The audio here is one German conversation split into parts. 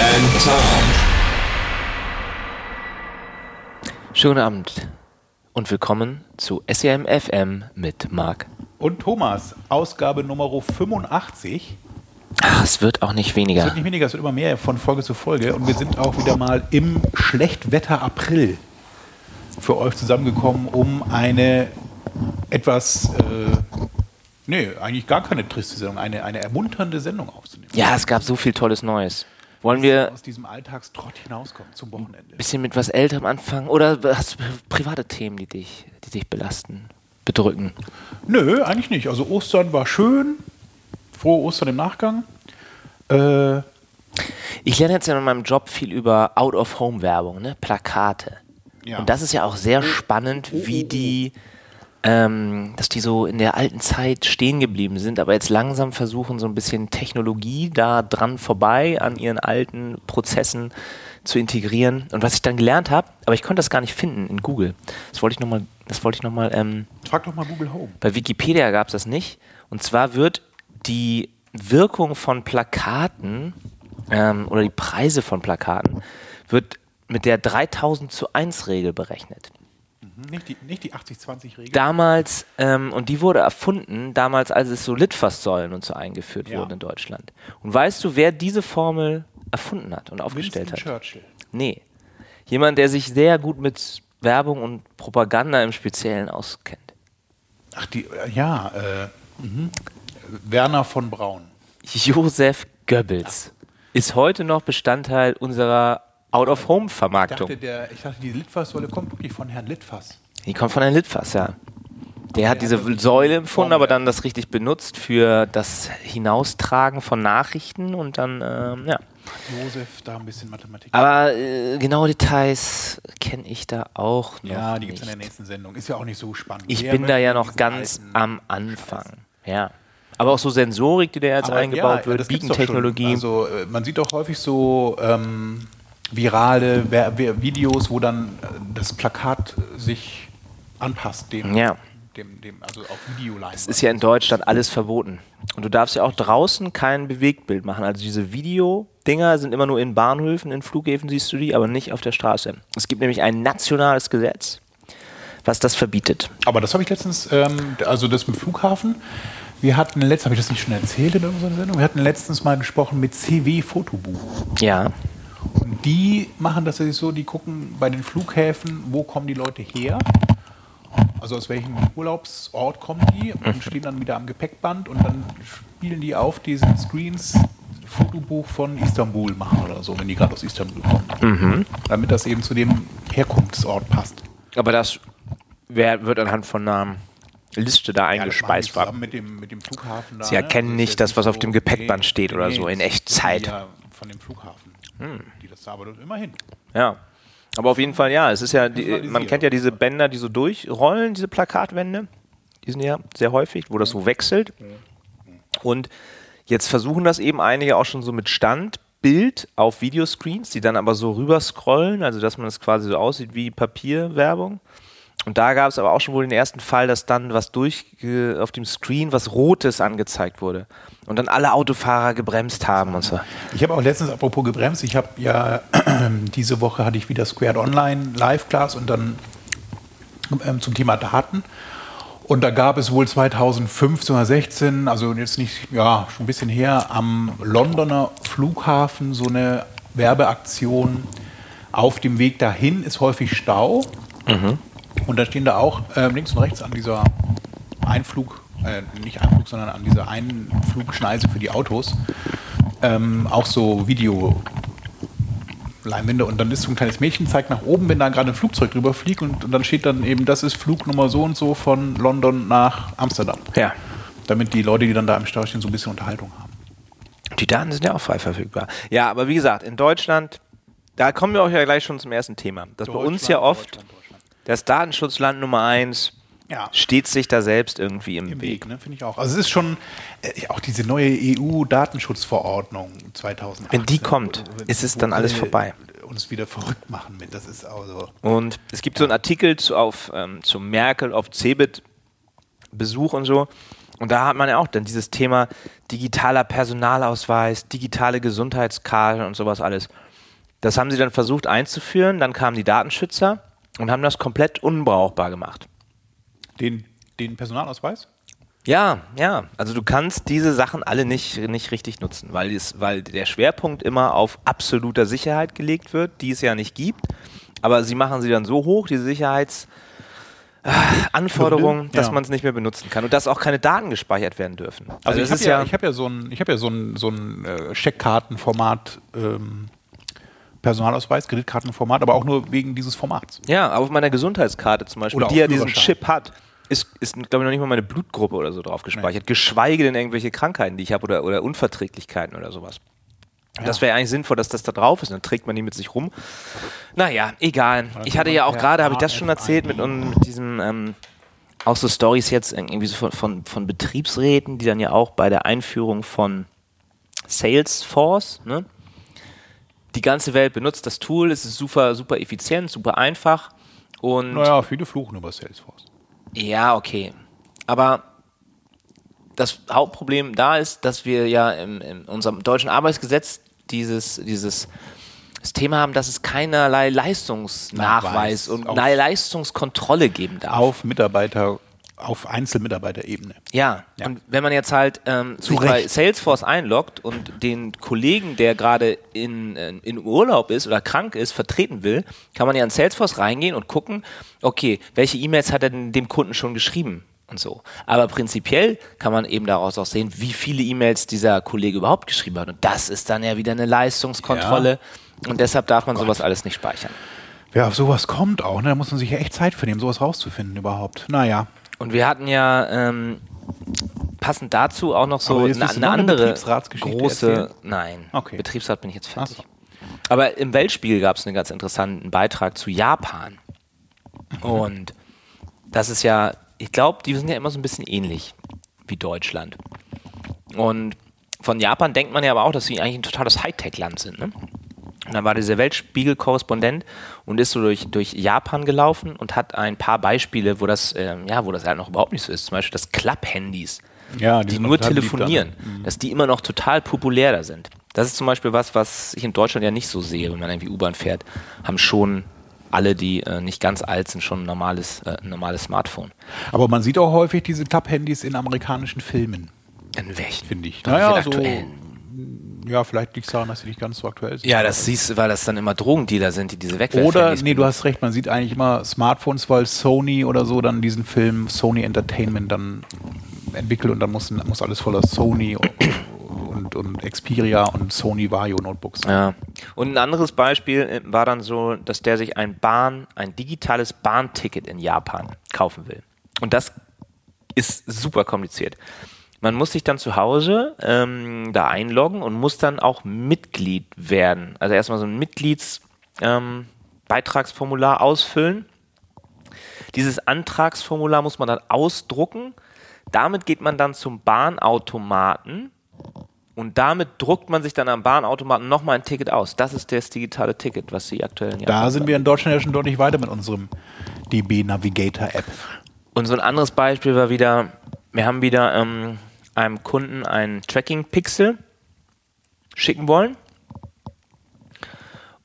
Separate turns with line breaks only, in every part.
and Tom.
Schönen Abend und willkommen zu SEM FM mit Marc.
Und Thomas, Ausgabe Nummer 85.
Ah, es wird auch nicht
Es
weniger.
wird nicht weniger, es wird immer mehr von Folge zu Folge. Und wir sind auch wieder mal im Schlechtwetter April für euch zusammengekommen, um eine etwas, äh, nee, eigentlich gar keine triste Sendung, eine, eine ermunternde Sendung aufzunehmen.
Ja, es gab so viel tolles Neues. Wollen wir
aus diesem Alltagstrott hinauskommen zum Wochenende.
ein bisschen mit was Älterem anfangen oder hast du private Themen, die dich, die dich belasten, bedrücken?
Nö, eigentlich nicht. Also Ostern war schön. Frohe Ostern im Nachgang. Äh,
Ich lerne jetzt ja in meinem Job viel über Out-of-Home-Werbung, ne? Plakate.
Ja.
Und das ist ja auch sehr spannend, wie die, ähm, dass die so in der alten Zeit stehen geblieben sind, aber jetzt langsam versuchen, so ein bisschen Technologie da dran vorbei an ihren alten Prozessen zu integrieren. Und was ich dann gelernt habe, aber ich konnte das gar nicht finden in Google. Das wollte ich nochmal, das wollte ich nochmal, ähm,
frag doch mal Google Home.
bei Wikipedia gab es das nicht. Und zwar wird die Wirkung von Plakaten ähm, oder die Preise von Plakaten wird mit der 3000 zu 1 Regel berechnet.
Nicht die, nicht die 80-20-Regel.
Damals, ähm, und die wurde erfunden, damals, als es so Litfaßsäulen und so eingeführt
Ja.
wurden in Deutschland. Und weißt du, wer diese Formel erfunden hat und aufgestellt
Winston
hat?
Churchill.
Nee. Jemand, der sich sehr gut mit Werbung und Propaganda im Speziellen auskennt.
Ach, die, äh, ja, äh, mhm. Werner von Braun.
Josef Goebbels ist heute noch Bestandteil unserer
Ich dachte,
Out-of-Home-Vermarktung.
der, ich dachte, die Litfaßsäule kommt wirklich von Herrn Litfaß.
Die kommt von Herrn Litfaß, ja. Der hat diese Säule empfunden, aber dann das richtig benutzt für das Hinaustragen von Nachrichten und dann, ähm, ja.
Josef, da ein bisschen Mathematik.
Aber äh, genaue Details kenne ich da auch noch
ja, die gibt es
nicht.
in der nächsten Sendung. Ist ja auch nicht so spannend.
Ich
Wer
bin da
möchte
ja
diesen
noch ganz
alten-
am Anfang. Ja. Aber auch so Sensorik, die da jetzt
Aber
eingebaut
ja,
wird,
das gibt's doch schon.
Biegentechnologie.
Also äh, man sieht doch häufig so ähm, virale Videos, wo dann äh, das Plakat sich anpasst dem,
Ja.
dem, dem also auf Videoleinwand.
Es ist ja in Deutschland alles verboten. Und du darfst ja auch draußen kein Bewegtbild machen. Also diese Videodinger sind immer nur in Bahnhöfen, in Flughäfen siehst du die, aber nicht auf der Straße. Es gibt nämlich ein nationales Gesetz, was das verbietet.
Aber das habe ich letztens, ähm, also das mit dem Flughafen. Wir hatten letztens, habe ich das nicht schon erzählt in unserer Sendung? Wir hatten letztens mal gesprochen mit CW Fotobuch.
Ja.
Die machen das so, die gucken bei den Flughäfen, wo kommen die Leute her. Also aus welchem Urlaubsort kommen die und stehen dann wieder am Gepäckband und dann spielen die auf diesen Screens Fotobuch von Istanbul machen oder so, wenn die gerade aus Istanbul kommen. Damit das eben zu dem Herkunftsort passt.
Aber das wer, wird anhand von einer Liste da
Ja,
eingespeist.
zusammen mit dem, mit dem Flughafen da,
Sie erkennen
Also
nicht das, was auf dem Gepäckband steht oder so, in Echtzeit.
Ja von dem Flughafen. Die das da aber immerhin.
ja. Aber auf jeden Fall, ja, es ist ja, die, man kennt ja diese Bänder, die so durchrollen, diese Plakatwände. Die sind ja sehr häufig, wo das so wechselt. Und jetzt versuchen das eben einige auch schon so mit Standbild auf Videoscreens, die dann aber so rüber scrollen, also dass man es quasi so aussieht wie Papierwerbung. Und da gab es aber auch schon wohl den ersten Fall, dass dann was durch äh, auf dem Screen was Rotes angezeigt wurde. Und dann alle Autofahrer gebremst haben und so.
Ich habe auch letztens, apropos gebremst, ich habe ja diese Woche hatte ich wieder Squared Online Live-Class und dann ähm, zum Thema Daten. Und da gab es wohl 2015 oder 16, also jetzt nicht, ja, schon ein bisschen her, am Londoner Flughafen so eine Werbeaktion. Auf dem Weg dahin ist häufig Stau. Und da stehen da auch ähm, links und rechts an dieser Einflug, äh, nicht Einflug, sondern an dieser Einflugschneise für die Autos, ähm, auch so Video. Leinwände und dann ist so ein kleines Mädchen, zeigt nach oben, wenn da gerade ein Flugzeug drüber fliegt und, und dann steht dann eben, das ist Flugnummer so und so von London nach Amsterdam.
Ja.
Damit die Leute, die dann da im Stau stehen, so ein bisschen Unterhaltung haben.
Die Daten sind ja auch frei verfügbar. Ja, aber wie gesagt, in Deutschland, da kommen wir auch ja gleich schon zum ersten Thema. Dass bei uns ja oft
Deutschland, Deutschland.
Das Datenschutzland Nummer eins
Ja.
steht sich da selbst irgendwie im,
Im
Weg.
Weg, ne, finde ich auch. Also es ist schon äh, auch diese neue EU-Datenschutzverordnung 2008.
Wenn die kommt, ist es dann alles vorbei.
Uns wieder verrückt machen mit. Das ist also.
Und es gibt so einen Artikel zu, auf, ähm, zu Merkel auf Cebit Besuch und so. Und da hat man ja auch dann dieses Thema digitaler Personalausweis, digitale Gesundheitskarte und sowas alles. Das haben sie dann versucht einzuführen. Dann kamen die Datenschützer und haben das komplett unbrauchbar gemacht.
Den, den Personalausweis?
Ja, ja. Also du kannst diese Sachen alle nicht, nicht richtig nutzen, weil, es, weil der Schwerpunkt immer auf absoluter Sicherheit gelegt wird, die es ja nicht gibt. Aber sie machen sie dann so hoch, diese Sicherheitsanforderungen,
Gründe?
dass
Ja.
man es nicht mehr benutzen kann und dass auch keine Daten gespeichert werden dürfen.
Also,
das
ich
ist
habe ja,
ja,
ich hab ja so ein, ich hab ja so ein, so ein äh, Scheckkartenformat, ähm, Personalausweis, Kreditkartenformat, aber auch nur wegen dieses Formats.
ja, auf meiner Gesundheitskarte zum Beispiel,
Oder
die ja diesen. Chip hat, ist, ist glaube ich, noch nicht mal meine Blutgruppe oder so drauf gespeichert, geschweige denn irgendwelche Krankheiten, die ich habe oder, oder Unverträglichkeiten oder sowas. Das wäre eigentlich sinnvoll, dass das da drauf ist. Dann trägt man die mit sich rum. Naja, egal. Ich hatte ja auch gerade, habe ich das schon erzählt, mit, mit diesem, ähm, auch so Stories jetzt irgendwie so von, von, von Betriebsräten, die dann ja auch bei der Einführung von Salesforce, ne? Die ganze Welt benutzt das Tool, es ist super, super effizient, super einfach. Und
Naja, viele fluchen über Salesforce.
ja, okay. Aber das Hauptproblem da ist, dass wir ja im, in unserem deutschen Arbeitsgesetz dieses, dieses das Thema haben, dass es keinerlei Leistungsnachweis
Nachweis.
und Leistungskontrolle geben darf.
Auf Mitarbeiter, auf Einzelmitarbeiterebene.
Ja.
Ja.
und wenn man jetzt halt ähm, bei. Salesforce einloggt und den Kollegen, der gerade in, äh, in Urlaub ist oder krank ist, vertreten will, kann man ja in Salesforce reingehen und gucken, okay, welche E-Mails hat er denn dem Kunden schon geschrieben und so. Aber prinzipiell kann man eben daraus auch sehen, wie viele E-Mails dieser Kollege überhaupt geschrieben hat. Und das ist dann ja wieder eine Leistungskontrolle. Und deshalb darf man sowas alles nicht speichern.
Wer auf sowas kommt auch, ne, da muss man sich ja echt Zeit für nehmen, sowas rauszufinden überhaupt. Naja.
Und wir hatten ja ähm, passend dazu auch noch so eine, eine
eine
andere
Betriebsratsgeschichte
große.
erzählen?
Nein,
Okay.
Betriebsrat bin ich jetzt fertig.
Ach
Aber im Weltspiegel gab es einen ganz interessanten Beitrag zu Japan. Und das ist ja, ich glaube, die sind ja immer so ein bisschen ähnlich wie Deutschland. Und von Japan denkt man ja aber auch, dass sie eigentlich ein totales Hightech-Land sind. Ne? Und dann war dieser Weltspiegel-Korrespondent und ist so durch, durch Japan gelaufen und hat ein paar Beispiele, wo das, ähm, ja, wo das halt noch überhaupt nicht so ist. Zum Beispiel das Club-Handys,
Ja,
die
sind
nur telefonieren,
dann.
dass die immer noch total populär da sind. Das ist zum Beispiel was, was ich in Deutschland ja nicht so sehe, wenn man irgendwie U-Bahn fährt, haben schon alle, die äh, nicht ganz alt sind, schon ein normales, äh, ein normales Smartphone.
Aber man sieht auch häufig diese Klapphandys in amerikanischen Filmen,
In welchen?
finde ich. Naja, so.
in aktuellen.
Ja, vielleicht liegt es daran, dass sie nicht ganz so aktuell sind.
Ja, das siehst du, weil das dann immer Drogendealer sind, die diese Wegwerfhandys
Oder, nee, du hast recht, man sieht eigentlich immer Smartphones, weil Sony oder so dann diesen Film Sony Entertainment dann entwickelt und dann muss, muss alles voller Sony und, und Xperia und Sony Vario Notebooks sein.
Ja. Und ein anderes Beispiel äh, war dann so, dass der sich ein Bahn, ein digitales Bahnticket in Japan kaufen will. Und das ist super kompliziert. Man muss sich dann zu Hause ähm, da einloggen und muss dann auch Mitglied werden. Also erstmal so ein Mitgliedsbeitragsformular ähm, ausfüllen. Dieses Antragsformular muss man dann ausdrucken. Damit geht man dann zum Bahnautomaten und damit druckt man sich dann am Bahnautomaten nochmal ein Ticket aus. Das ist das digitale Ticket, was Sie aktuell in
Da sind wir in Deutschland ja schon deutlich weiter mit unserem DB Navigator App.
Und so ein anderes Beispiel war wieder, wir haben wieder ähm, einem Kunden ein Tracking-Pixel schicken wollen.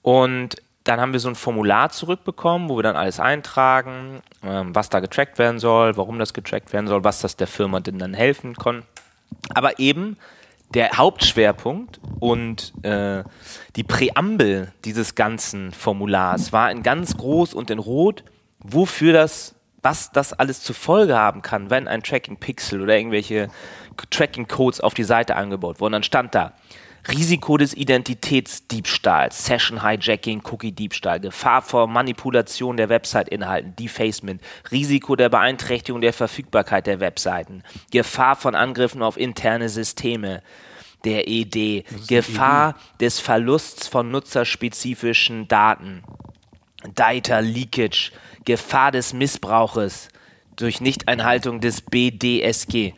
Und dann haben wir so ein Formular zurückbekommen, wo wir dann alles eintragen, ähm, was da getrackt werden soll, warum das getrackt werden soll, was das der Firma denn dann helfen kann. Aber eben der Hauptschwerpunkt und äh, die Präambel dieses ganzen Formulars war in ganz groß und in rot, wofür das, was das alles zur Folge haben kann, wenn ein Tracking-Pixel oder irgendwelche Tracking-Codes auf die Seite angebaut wurden. Dann stand da, Risiko des Identitätsdiebstahls, Session-Hijacking, Cookie-Diebstahl, Gefahr vor Manipulation der Website-Inhalten, Defacement, Risiko der Beeinträchtigung der Verfügbarkeit der Webseiten, Gefahr von Angriffen auf interne Systeme, der ED. Gefahr des Verlusts von nutzerspezifischen Daten. Data Leakage. Gefahr des Missbrauches durch Nichteinhaltung des BDSG.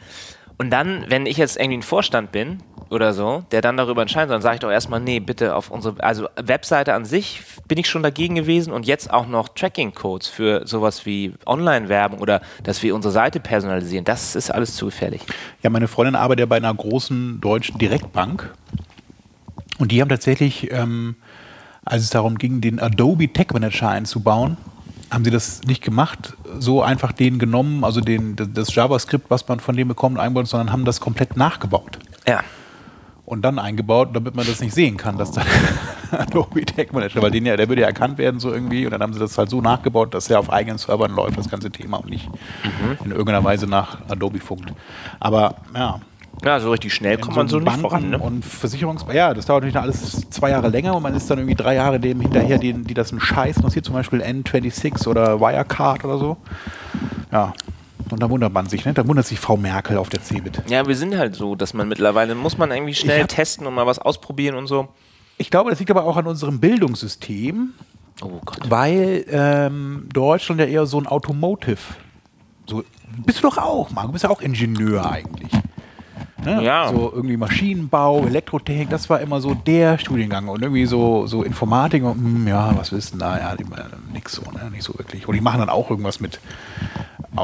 Und dann, wenn ich jetzt irgendwie ein Vorstand bin oder so, der dann darüber entscheidet, dann sage ich doch erstmal, nee, bitte auf unsere, also Webseite an sich bin ich schon dagegen gewesen und jetzt auch noch Tracking-Codes für sowas wie Online-Werbung oder dass wir unsere Seite personalisieren, das ist alles zu gefährlich.
Ja, meine Freundin arbeitet ja bei einer großen deutschen Direktbank und die haben tatsächlich, ähm, als es darum ging, den Adobe Tech Manager einzubauen, haben sie das nicht gemacht, so einfach den genommen, also den, das JavaScript, was man von dem bekommt, einbaut, sondern haben das komplett nachgebaut.
Ja.
Und dann eingebaut, damit man das nicht sehen kann, dass da Adobe Tag Manager, weil den ja, der würde ja erkannt werden so irgendwie und dann haben sie das halt so nachgebaut, dass der auf eigenen Servern läuft, das ganze Thema und nicht in irgendeiner Weise nach Adobe funkt. Aber ja,
Ja, so richtig schnell kommt
in
man so nicht
Banken
voran. Ne?
Und Versicherungs... Ja, das dauert natürlich alles zwei Jahre länger und man ist dann irgendwie drei Jahre dem hinterher, die, die das einen Scheiß interessiert, zum Beispiel N26 oder Wirecard oder so. Ja, und da wundert man sich, ne? Da wundert sich Frau Merkel auf der CeBIT.
Ja, wir sind halt so, dass man mittlerweile, muss man irgendwie schnell
hab-
testen und mal was ausprobieren und so.
Ich glaube, das liegt aber auch an unserem Bildungssystem,
Oh Gott.
weil ähm, Deutschland ja eher so ein Automotive. So, bist du doch auch, Marco, du bist ja auch Ingenieur eigentlich. Ne?
Ja.
So irgendwie Maschinenbau, Elektrotechnik, das war immer so der Studiengang. Und irgendwie so, so Informatik und hm, ja, was wissen da? Ja, äh, nix so, ne? Nicht so wirklich. Und die machen dann auch irgendwas mit.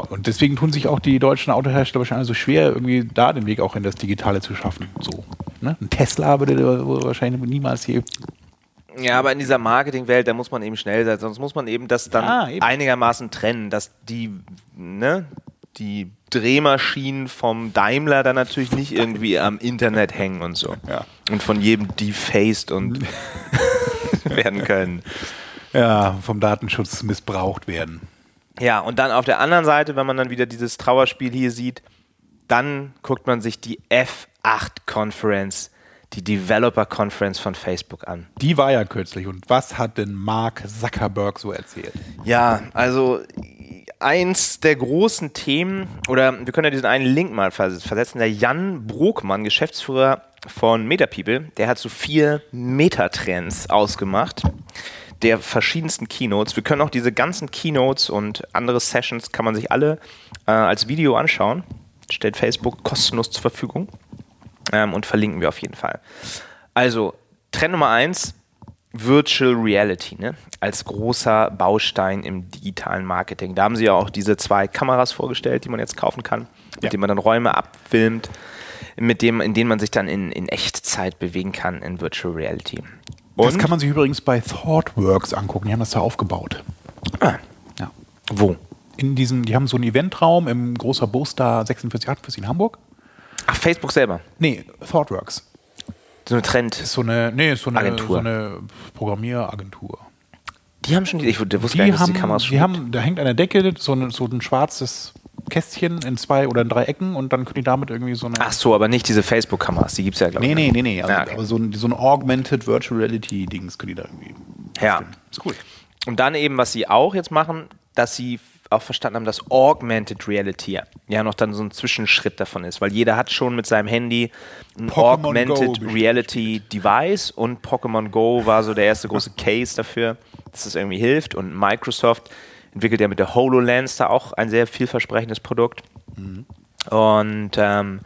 Und deswegen tun sich auch die deutschen Autohersteller wahrscheinlich so schwer, irgendwie da den Weg auch in das Digitale zu schaffen. So. Ne? Ein Tesla würde wahrscheinlich niemals hier
Ja, aber in dieser Marketingwelt, da muss man eben schnell sein, sonst muss man eben das dann
Ja, eben.
einigermaßen trennen, dass die, ne, die Drehmaschinen vom Daimler dann natürlich nicht irgendwie am Internet hängen und so.
Ja.
Und von jedem defaced und werden können.
ja, vom Datenschutz missbraucht werden.
Ja, und dann auf der anderen Seite, wenn man dann wieder dieses Trauerspiel hier sieht, dann guckt man sich die F8 Conference, die Developer Conference von Facebook an.
Die war ja kürzlich. Und was hat denn Mark Zuckerberg so erzählt?
Ja, also eins der großen Themen, oder wir können ja diesen einen Link mal vers- versetzen, der Jan Brokmann, Geschäftsführer von MetaPeople, der hat so vier Metatrends ausgemacht der verschiedensten Keynotes. Wir können auch diese ganzen Keynotes und andere Sessions, kann man sich alle äh, als Video anschauen. Stellt Facebook kostenlos zur Verfügung ähm, und verlinken wir auf jeden Fall. Also, Trend Nummer eins, Virtual Reality, ne? als großer Baustein im digitalen Marketing. Da haben sie ja auch diese zwei Kameras vorgestellt, die man jetzt kaufen kann, mit
Ja.
denen man dann Räume abfilmt, mit dem, in denen man sich dann in, in Echtzeit bewegen kann in Virtual Reality.
Das kann man sich übrigens bei ThoughtWorks angucken. Die haben das da aufgebaut.
ah,
Ja.
wo?
In diesem, die haben so einen Eventraum im großer Boster 4648 in Hamburg.
Ach, Facebook selber.
Nee, ThoughtWorks.
So eine Trend.
Ist so eine, nee, so eine,
Agentur.
So eine Programmieragentur.
Die haben schon die, ich wusste gar
Die
nicht, dass
haben,
die Kameras schon
die haben, da hängt an der Decke so, eine, so ein schwarzes Kästchen in zwei oder in drei Ecken und dann können die damit irgendwie so eine.
Ach so, aber nicht diese Facebook-Kameras, die gibt es ja, glaube ich.
nee,
nicht.
nee, nee, nee. Also,
Ja, okay.
Aber so ein, so ein Augmented Virtual Reality Dings können die da irgendwie.
Ja.
Ist cool.
Und dann eben, was sie auch jetzt machen, dass sie auch verstanden haben, dass Augmented Reality ja noch dann so ein Zwischenschritt davon ist, weil jeder hat schon mit seinem Handy ein
Pokémon Go
Augmented
bestimmt
Reality Device und Pokémon Go war so der erste große Case dafür, dass es irgendwie hilft und Microsoft entwickelt ja mit der HoloLens da auch ein sehr vielversprechendes Produkt. Und, ähm,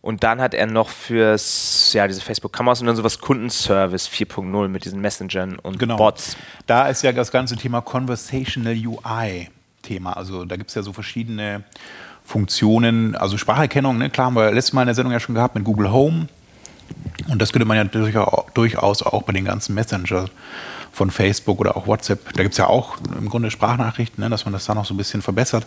und dann hat er noch fürs, ja, diese Facebook-Kameras und dann sowas Kundenservice 4.0 mit diesen Messengern und
Genau.
Bots.
Da ist ja das ganze Thema Conversational UI Thema. Also da gibt es ja so verschiedene Funktionen, also Spracherkennung, ne? klar haben wir letztes Mal in der Sendung ja schon gehabt mit Google Home. Und das könnte man ja durchaus auch bei den ganzen Messenger von Facebook oder auch WhatsApp. Da gibt es ja auch im Grunde Sprachnachrichten, ne? dass man das da noch so ein bisschen verbessert.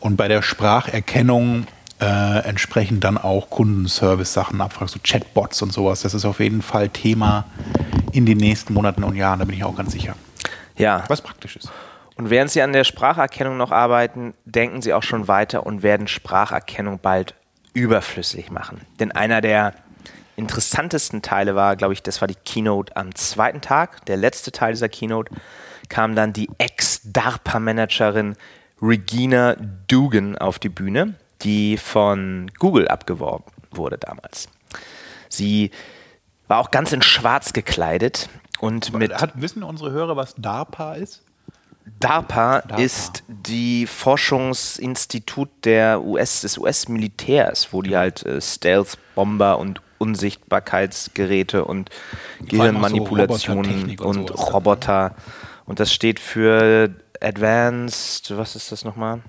Und bei der Spracherkennung äh, entsprechend dann auch Kundenservice-Sachen abfragst, so Chatbots und sowas. Das ist auf jeden Fall Thema in den nächsten Monaten und Jahren, da bin ich auch ganz sicher.
Ja.
Was praktisch ist.
Und während Sie an der Spracherkennung noch arbeiten, denken Sie auch schon weiter und werden Spracherkennung bald überflüssig machen. Denn einer der interessantesten Teile war, glaube ich, das war die Keynote am zweiten Tag. Der letzte Teil dieser Keynote kam dann die Ex-DARPA-Managerin Regina Dugan auf die Bühne, die von Google abgeworben wurde damals. Sie war auch ganz in Schwarz gekleidet und mit
Hat, wissen unsere Hörer, was DARPA ist?
DARPA,
DARPA.
ist die Forschungsinstitut der US, des US-Militärs, wo die halt äh, Stealth-Bomber und Unsichtbarkeitsgeräte und
so
Gehirnmanipulationen
Robotertechnik und
und, Roboter. Und das steht für Advanced, was ist das nochmal?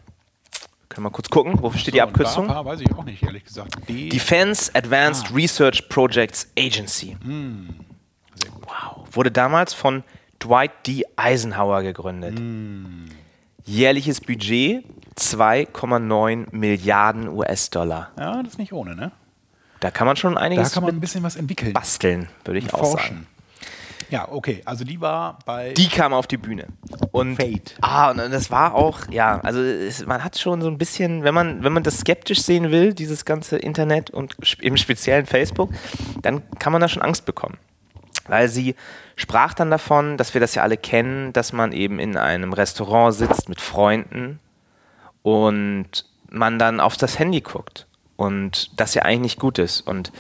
Können wir mal kurz gucken, wofür steht die
So, und
Abkürzung?
DARPA weiß ich auch nicht, ehrlich gesagt. D
Defense Advanced Research Projects Agency.
Gut.
Wow. Wurde damals von Dwight D. Eisenhower gegründet. Jährliches Budget 2,9 Milliarden US-Dollar.
Ja, das ist nicht ohne, ne?
Da kann man schon
Da
einiges
kann man ein bisschen was entwickeln.
basteln, würde ich auch sagen.
forschen. Ja, okay. Also die war bei.
Die kam auf die Bühne. Und,
Fate.
Ah, und das war auch, ja, also es, man hat schon so ein bisschen, wenn man, wenn man das skeptisch sehen will, dieses ganze Internet und im speziellen Facebook, dann kann man da schon Angst bekommen. Weil sie sprach dann davon, dass wir das ja alle kennen, dass man eben in einem Restaurant sitzt mit Freunden und man dann auf das Handy guckt. Und das ja eigentlich nicht gut ist. Und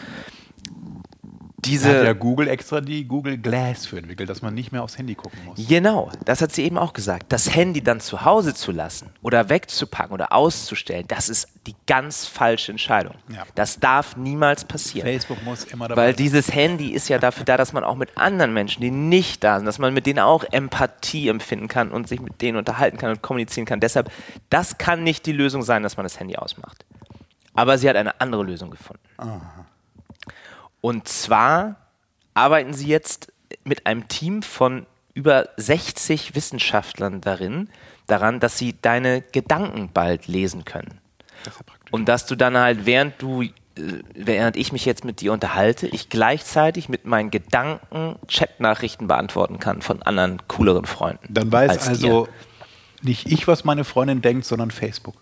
Da
diese.
hat ja Google extra die Google Glass für entwickelt, dass man nicht mehr aufs Handy gucken muss.
Genau, das hat sie eben auch gesagt. Das Handy dann zu Hause zu lassen oder wegzupacken oder auszustellen, das ist die ganz falsche Entscheidung.
Ja.
Das darf niemals passieren.
Facebook muss immer dabei
Weil dieses Handy ist ja dafür da, dass man auch mit anderen Menschen, die nicht da sind, dass man mit denen auch Empathie empfinden kann und sich mit denen unterhalten kann und kommunizieren kann. Deshalb, das kann nicht die Lösung sein, dass man das Handy ausmacht. Aber sie hat eine andere Lösung gefunden. Und zwar arbeiten sie jetzt mit einem Team von über 60 Wissenschaftlern darin, daran, dass sie deine Gedanken bald lesen können. Und dass du dann halt, während du, äh, während ich mich jetzt mit dir unterhalte, ich gleichzeitig mit meinen Gedanken Chatnachrichten beantworten kann von anderen cooleren Freunden.
Dann weiß
als
also
dir.
nicht ich, was meine Freundin denkt, sondern Facebook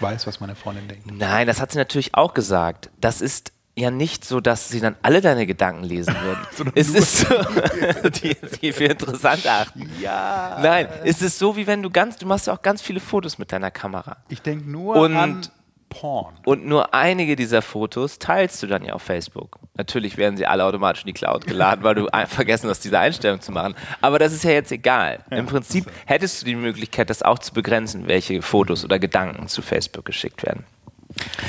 weiß, was meine Freundin denkt.
Nein, das hat sie natürlich auch gesagt. Das ist ja nicht so, dass sie dann alle deine Gedanken lesen würden. es ist so, die, die für interessant achten.
Ja.
Nein, es ist so, wie wenn du ganz, du machst ja auch ganz viele Fotos mit deiner Kamera.
Ich denke nur
Und-
an Porn.
Und nur einige dieser Fotos teilst du dann ja auf Facebook. Natürlich werden sie alle automatisch in die Cloud geladen, weil du vergessen hast, diese Einstellung zu machen. Aber das ist ja jetzt egal. Im Prinzip hättest du die Möglichkeit, das auch zu begrenzen, welche Fotos oder Gedanken zu Facebook geschickt werden.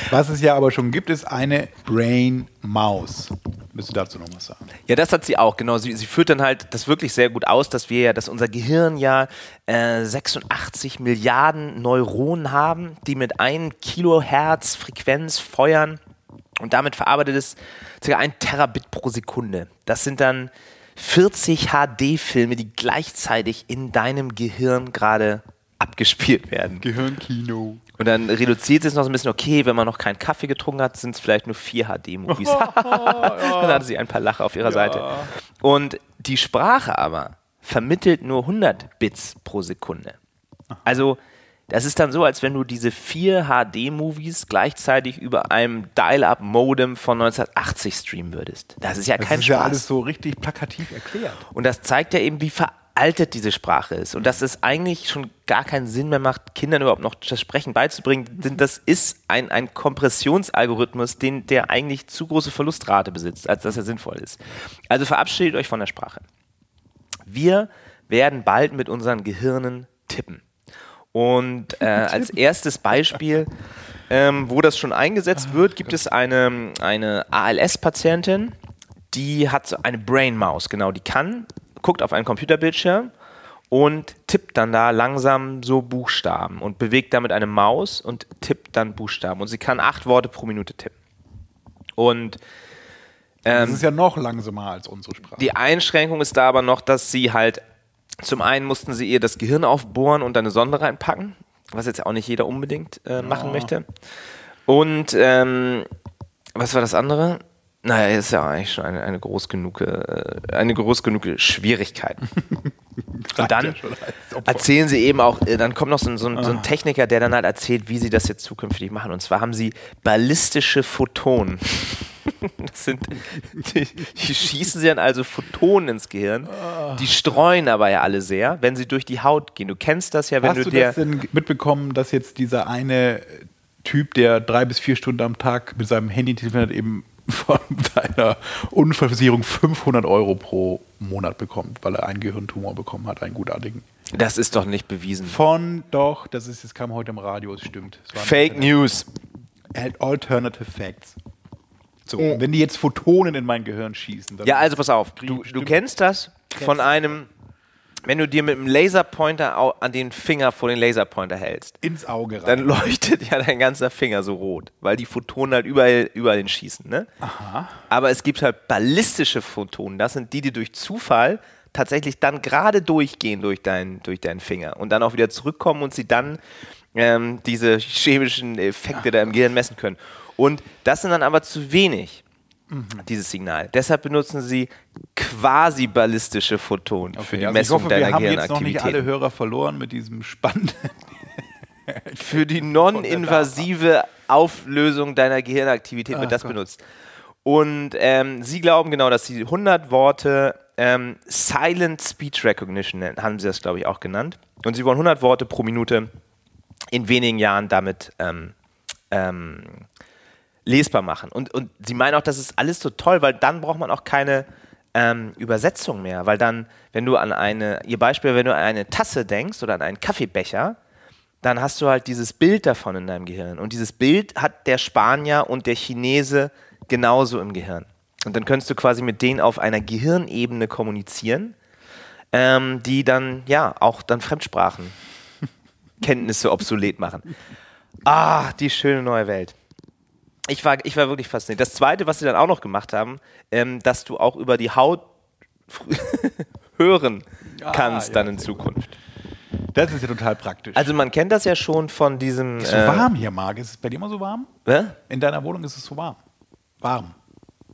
Was es ja aber schon gibt, ist eine Brain Maus. Müsst du dazu noch was sagen?
Ja, das hat sie auch, genau. Sie, sie führt dann halt das wirklich sehr gut aus, dass wir ja, dass unser Gehirn ja äh, 86 Milliarden Neuronen haben, die mit 1 Kilohertz Frequenz feuern und damit verarbeitet es ca. 1 Terabit pro Sekunde. Das sind dann 40 HD-Filme, die gleichzeitig in deinem Gehirn gerade abgespielt werden.
Gehirnkino.
Und dann reduziert es noch so ein bisschen, okay, wenn man noch keinen Kaffee getrunken hat, sind es vielleicht nur vier HD-Movies. dann hatte sie ein paar Lacher auf ihrer Seite. Und die Sprache aber vermittelt nur 100 Bits pro Sekunde. Also das ist dann so, als wenn du diese vier HD-Movies gleichzeitig über einem Dial-Up-Modem von 1980 streamen würdest. Das ist ja
Das
kein
ist
Spaß.
ja alles so richtig plakativ erklärt.
Und das zeigt ja eben, wie veraltet diese Sprache ist. Und dass es eigentlich schon gar keinen Sinn mehr macht, Kindern überhaupt noch das Sprechen beizubringen. Denn das ist ein, ein Kompressionsalgorithmus, den, der eigentlich zu große Verlustrate besitzt, als dass er sinnvoll ist. Also verabschiedet euch von der Sprache. Wir werden bald mit unseren Gehirnen tippen. Und äh, als erstes Beispiel, ähm, wo das schon eingesetzt wird, gibt es eine, eine ALS-Patientin, die hat so eine Brain Mouse, genau, die kann, guckt auf einen Computerbildschirm und tippt dann da langsam so Buchstaben und bewegt damit eine Maus und tippt dann Buchstaben. Und sie kann acht Worte pro Minute tippen. Und
Das ist ja noch langsamer als unsere Sprache.
die Einschränkung ist da aber noch, dass sie halt, zum einen mussten sie ihr das Gehirn aufbohren und eine Sonde reinpacken, was jetzt auch nicht jeder unbedingt äh, machen möchte. Und ähm, was war das andere? Naja, ist ja eigentlich schon eine, eine groß genug, äh, eine groß genug Schwierigkeit. Und dann erzählen sie eben auch, äh, dann kommt noch so ein, so, ein, so ein Techniker, der dann halt erzählt, wie sie das jetzt zukünftig machen. Und zwar haben sie ballistische Photonen. Das sind, die, die schießen sie dann also Photonen ins Gehirn. Die streuen aber ja alle sehr, wenn sie durch die Haut gehen. Du kennst das ja, wenn
Hast
du
du
dir.
das denn mitbekommen, dass jetzt dieser eine Typ, der drei bis vier Stunden am Tag mit seinem Handy telefoniert, eben von seiner Unfallversicherung 500 Euro pro Monat bekommt, weil er einen Gehirntumor bekommen hat, einen gutartigen.
Das ist doch nicht bewiesen.
Von doch, das ist, das kam heute im Radio, es stimmt. Es war
Fake News.
Alternative Facts. So, wenn die jetzt Photonen in mein Gehirn schießen, dann
Ja, also pass auf. Du, du kennst das von einem, wenn du dir mit einem Laserpointer an den Finger vor den Laserpointer hältst,
ins Auge rein.
dann leuchtet ja dein ganzer Finger so rot, weil die Photonen halt überall, überall hinschießen. Ne? Aber es gibt halt ballistische Photonen. Das sind die, die durch Zufall tatsächlich dann gerade durchgehen durch, dein, durch deinen Finger und dann auch wieder zurückkommen und sie dann ähm, diese chemischen Effekte da im Gehirn messen können. Und das sind dann aber zu wenig, dieses Signal. Deshalb benutzen sie quasi ballistische Photonen für die
also ich
Messung
hoffe,
deiner
wir haben jetzt noch nicht
Gehirnaktivität.
alle Hörer verloren mit diesem spannenden.
Für die non-invasive Auflösung deiner Gehirnaktivität wird
Ach
das
Gott.
benutzt. Und ähm, sie glauben genau, dass sie 100 Worte ähm, Silent Speech Recognition nennen, haben sie das, glaube ich, auch genannt. Und sie wollen 100 Worte pro Minute in wenigen Jahren damit ähm, ähm, lesbar machen. Und, und sie meinen auch, das ist alles so toll, weil dann braucht man auch keine ähm, Übersetzung mehr. Weil dann, wenn du an eine, ihr Beispiel, wenn du an eine Tasse denkst oder an einen Kaffeebecher, dann hast du halt dieses Bild davon in deinem Gehirn. Und dieses Bild hat der Spanier und der Chinese genauso im Gehirn. Und dann könntest du quasi mit denen auf einer Gehirnebene kommunizieren, ähm, die dann ja auch dann Fremdsprachen Kenntnisse obsolet machen. Ah, die schöne neue Welt. Ich war, ich war wirklich fasziniert. Das zweite, was sie dann auch noch gemacht haben, ähm, dass du auch über die Haut hören kannst
ja,
dann in Zukunft.
Das ist ja total praktisch.
Also man kennt das ja schon von diesem.
ist so
äh,
warm hier, Marc. Ist es bei dir immer so warm?
Hä?
In deiner Wohnung ist es so warm. Warm.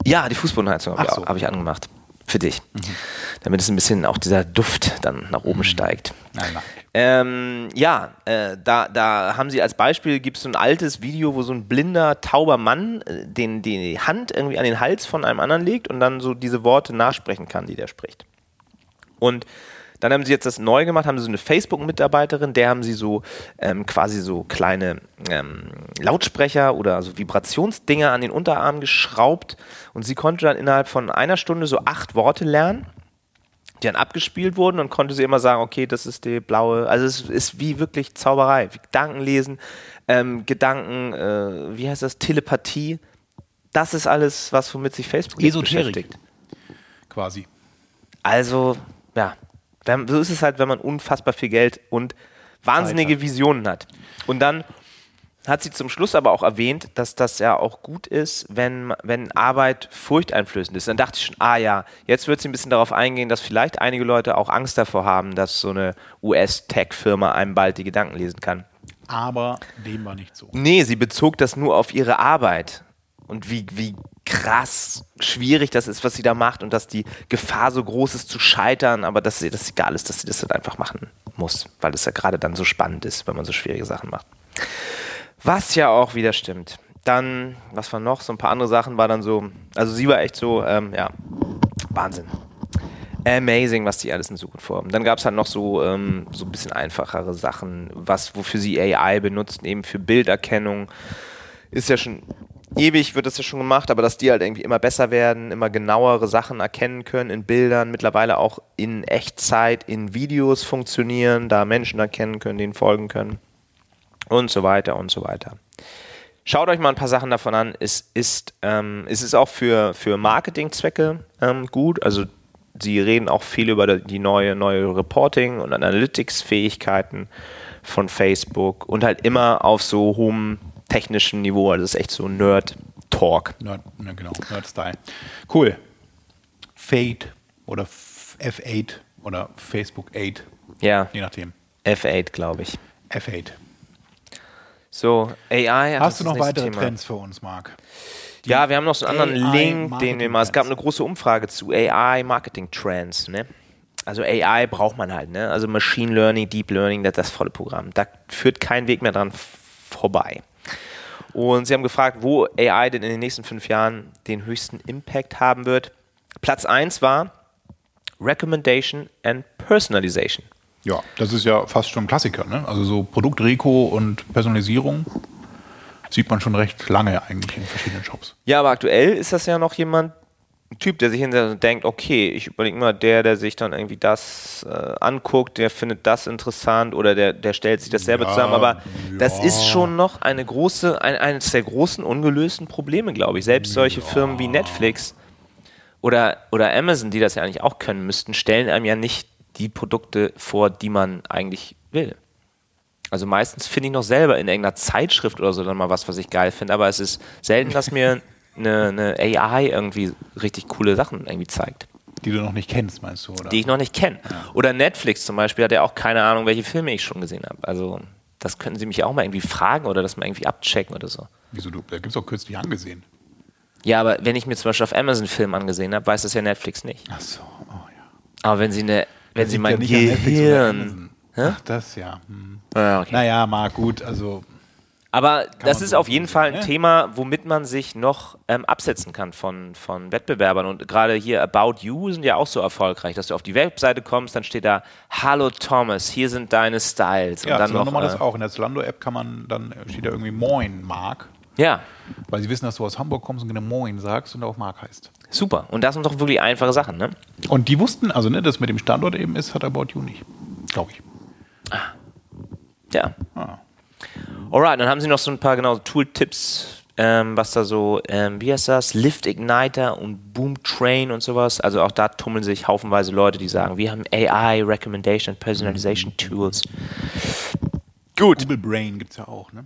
Ja, die Fußbodenheizung habe ich,
so.
auch- hab ich angemacht. Für dich. Damit es ein bisschen auch dieser Duft dann nach oben steigt.
Nein, nein.
Ähm, ja, äh, da, da haben sie als Beispiel, gibt es so ein altes Video, wo so ein blinder, tauber Mann äh, den, die Hand irgendwie an den Hals von einem anderen legt und dann so diese Worte nachsprechen kann, die der spricht. Und dann haben sie jetzt das neu gemacht, haben sie so eine Facebook-Mitarbeiterin, der haben sie so ähm, quasi so kleine ähm, Lautsprecher oder so Vibrationsdinger an den Unterarm geschraubt und sie konnte dann innerhalb von einer Stunde so acht Worte lernen die dann abgespielt wurden und konnte sie immer sagen, okay, das ist die blaue, also es ist wie wirklich Zauberei, wie Gedanken lesen, ähm, Gedanken, äh, wie heißt das, Telepathie, das ist alles, was womit sich Facebook
Esoterik.
beschäftigt.
Quasi.
Also, ja, so ist es halt, wenn man unfassbar viel Geld und wahnsinnige Visionen hat. Und dann hat sie zum Schluss aber auch erwähnt, dass das ja auch gut ist, wenn, wenn Arbeit furchteinflößend ist. Dann dachte ich schon, ah ja, jetzt wird sie ein bisschen darauf eingehen, dass vielleicht einige Leute auch Angst davor haben, dass so eine US-Tech-Firma einem bald die Gedanken lesen kann.
Aber dem war nicht so.
Nee, sie bezog das nur auf ihre Arbeit und wie, wie krass schwierig das ist, was sie da macht und dass die Gefahr so groß ist zu scheitern, aber dass sie das egal ist, dass sie das dann einfach machen muss, weil es ja gerade dann so spannend ist, wenn man so schwierige Sachen macht. Was ja auch wieder stimmt. Dann, was war noch? So ein paar andere Sachen war dann so, also sie war echt so, ähm, ja, Wahnsinn. Amazing, was die alles in Zukunft vorhaben. Dann gab es halt noch so, ähm, so ein bisschen einfachere Sachen, was, wofür sie AI benutzen, eben für Bilderkennung. Ist ja schon ewig, wird das ja schon gemacht, aber dass die halt irgendwie immer besser werden, immer genauere Sachen erkennen können in Bildern, mittlerweile auch in Echtzeit, in Videos funktionieren, da Menschen erkennen können, denen folgen können und so weiter und so weiter. Schaut euch mal ein paar Sachen davon an. Es ist, ähm, es ist auch für, für Marketingzwecke ähm, gut. Also sie reden auch viel über die neue, neue Reporting- und Analytics-Fähigkeiten von Facebook und halt immer auf so hohem technischen Niveau. Also es ist echt so Nerd-Talk.
Nerd, ne, genau, Nerd-Style. Cool. Fade oder F- F8 oder Facebook 8,
Ja,
je nachdem.
F8, glaube ich.
F8.
So, AI.
Hast du noch weitere
Thema.
Trends für uns, Marc?
Ja, wir haben noch so einen anderen
AI
Link, den wir mal. Es gab eine große Umfrage zu AI Marketing Trends. Ne? Also AI braucht man halt. Ne? Also Machine Learning, Deep Learning, das, das volle Programm. Da führt kein Weg mehr dran vorbei. Und sie haben gefragt, wo AI denn in den nächsten fünf Jahren den höchsten Impact haben wird. Platz 1 war Recommendation and Personalization.
Ja, das ist ja fast schon ein Klassiker, ne? Also so Produktreko und Personalisierung. Sieht man schon recht lange eigentlich in verschiedenen Shops.
Ja, aber aktuell ist das ja noch jemand, ein Typ, der sich hinsetzt und denkt, okay, ich überlege mal, der, der sich dann irgendwie das äh, anguckt, der findet das interessant oder der, der stellt sich das selber
Ja,
zusammen. Aber das
ja.
ist schon noch eine große, ein, eines der großen ungelösten Probleme, glaube ich. Selbst solche Firmen wie Netflix oder, oder Amazon, die das ja eigentlich auch können müssten, stellen einem ja nicht die Produkte vor, die man eigentlich will. Also meistens finde ich noch selber in irgendeiner Zeitschrift oder so dann mal was, was ich geil finde, aber es ist selten, dass mir eine, eine AI irgendwie richtig coole Sachen irgendwie zeigt,
Die du noch nicht kennst, meinst du, oder?
die ich noch nicht kenne. Oder Netflix zum Beispiel hat ja auch keine Ahnung, welche Filme ich schon gesehen habe. Also das könnten sie mich ja auch mal irgendwie fragen oder das mal irgendwie abchecken oder so.
Wieso, du, da gibt es auch kürzlich angesehen.
Ja, aber wenn ich mir zum Beispiel auf Amazon Film angesehen habe, weiß das ja Netflix nicht.
Ach so, oh ja.
Aber wenn sie eine, wenn sie mein
ja
Gehirn.
Ach, das ja. Hm.
Ja, okay.
Naja, Marc, gut, also
Aber das
man
ist
so
auf jeden Fall ein
ne?
Thema, womit man sich noch ähm, absetzen kann von, von Wettbewerbern. Und gerade hier About You sind ja auch so erfolgreich, dass du auf die Webseite kommst, dann steht da Hallo Thomas, hier sind deine Styles.
ja,
und dann
Zalando
noch,
das
äh,
auch. In der Zalando-App kann man, dann steht da irgendwie Moin, Marc.
Ja,
Weil sie wissen, dass du aus Hamburg kommst und genau Moin sagst und auch Marc heißt.
Super. Und das sind doch wirklich einfache Sachen, ne?
Und die wussten, also ne, das mit dem Standort eben ist, hat About You nicht. Glaube ich.
Ja.
Ah.
Alright, dann haben sie noch so ein paar genau Tool-Tipps, ähm, was da so, ähm, wie heißt das? Lift Igniter und Boom Train und sowas. Also auch da tummeln sich haufenweise Leute, die sagen, wir haben AI, Recommendation, Personalization Tools. Gut.
Google Brain gibt es ja auch, ne?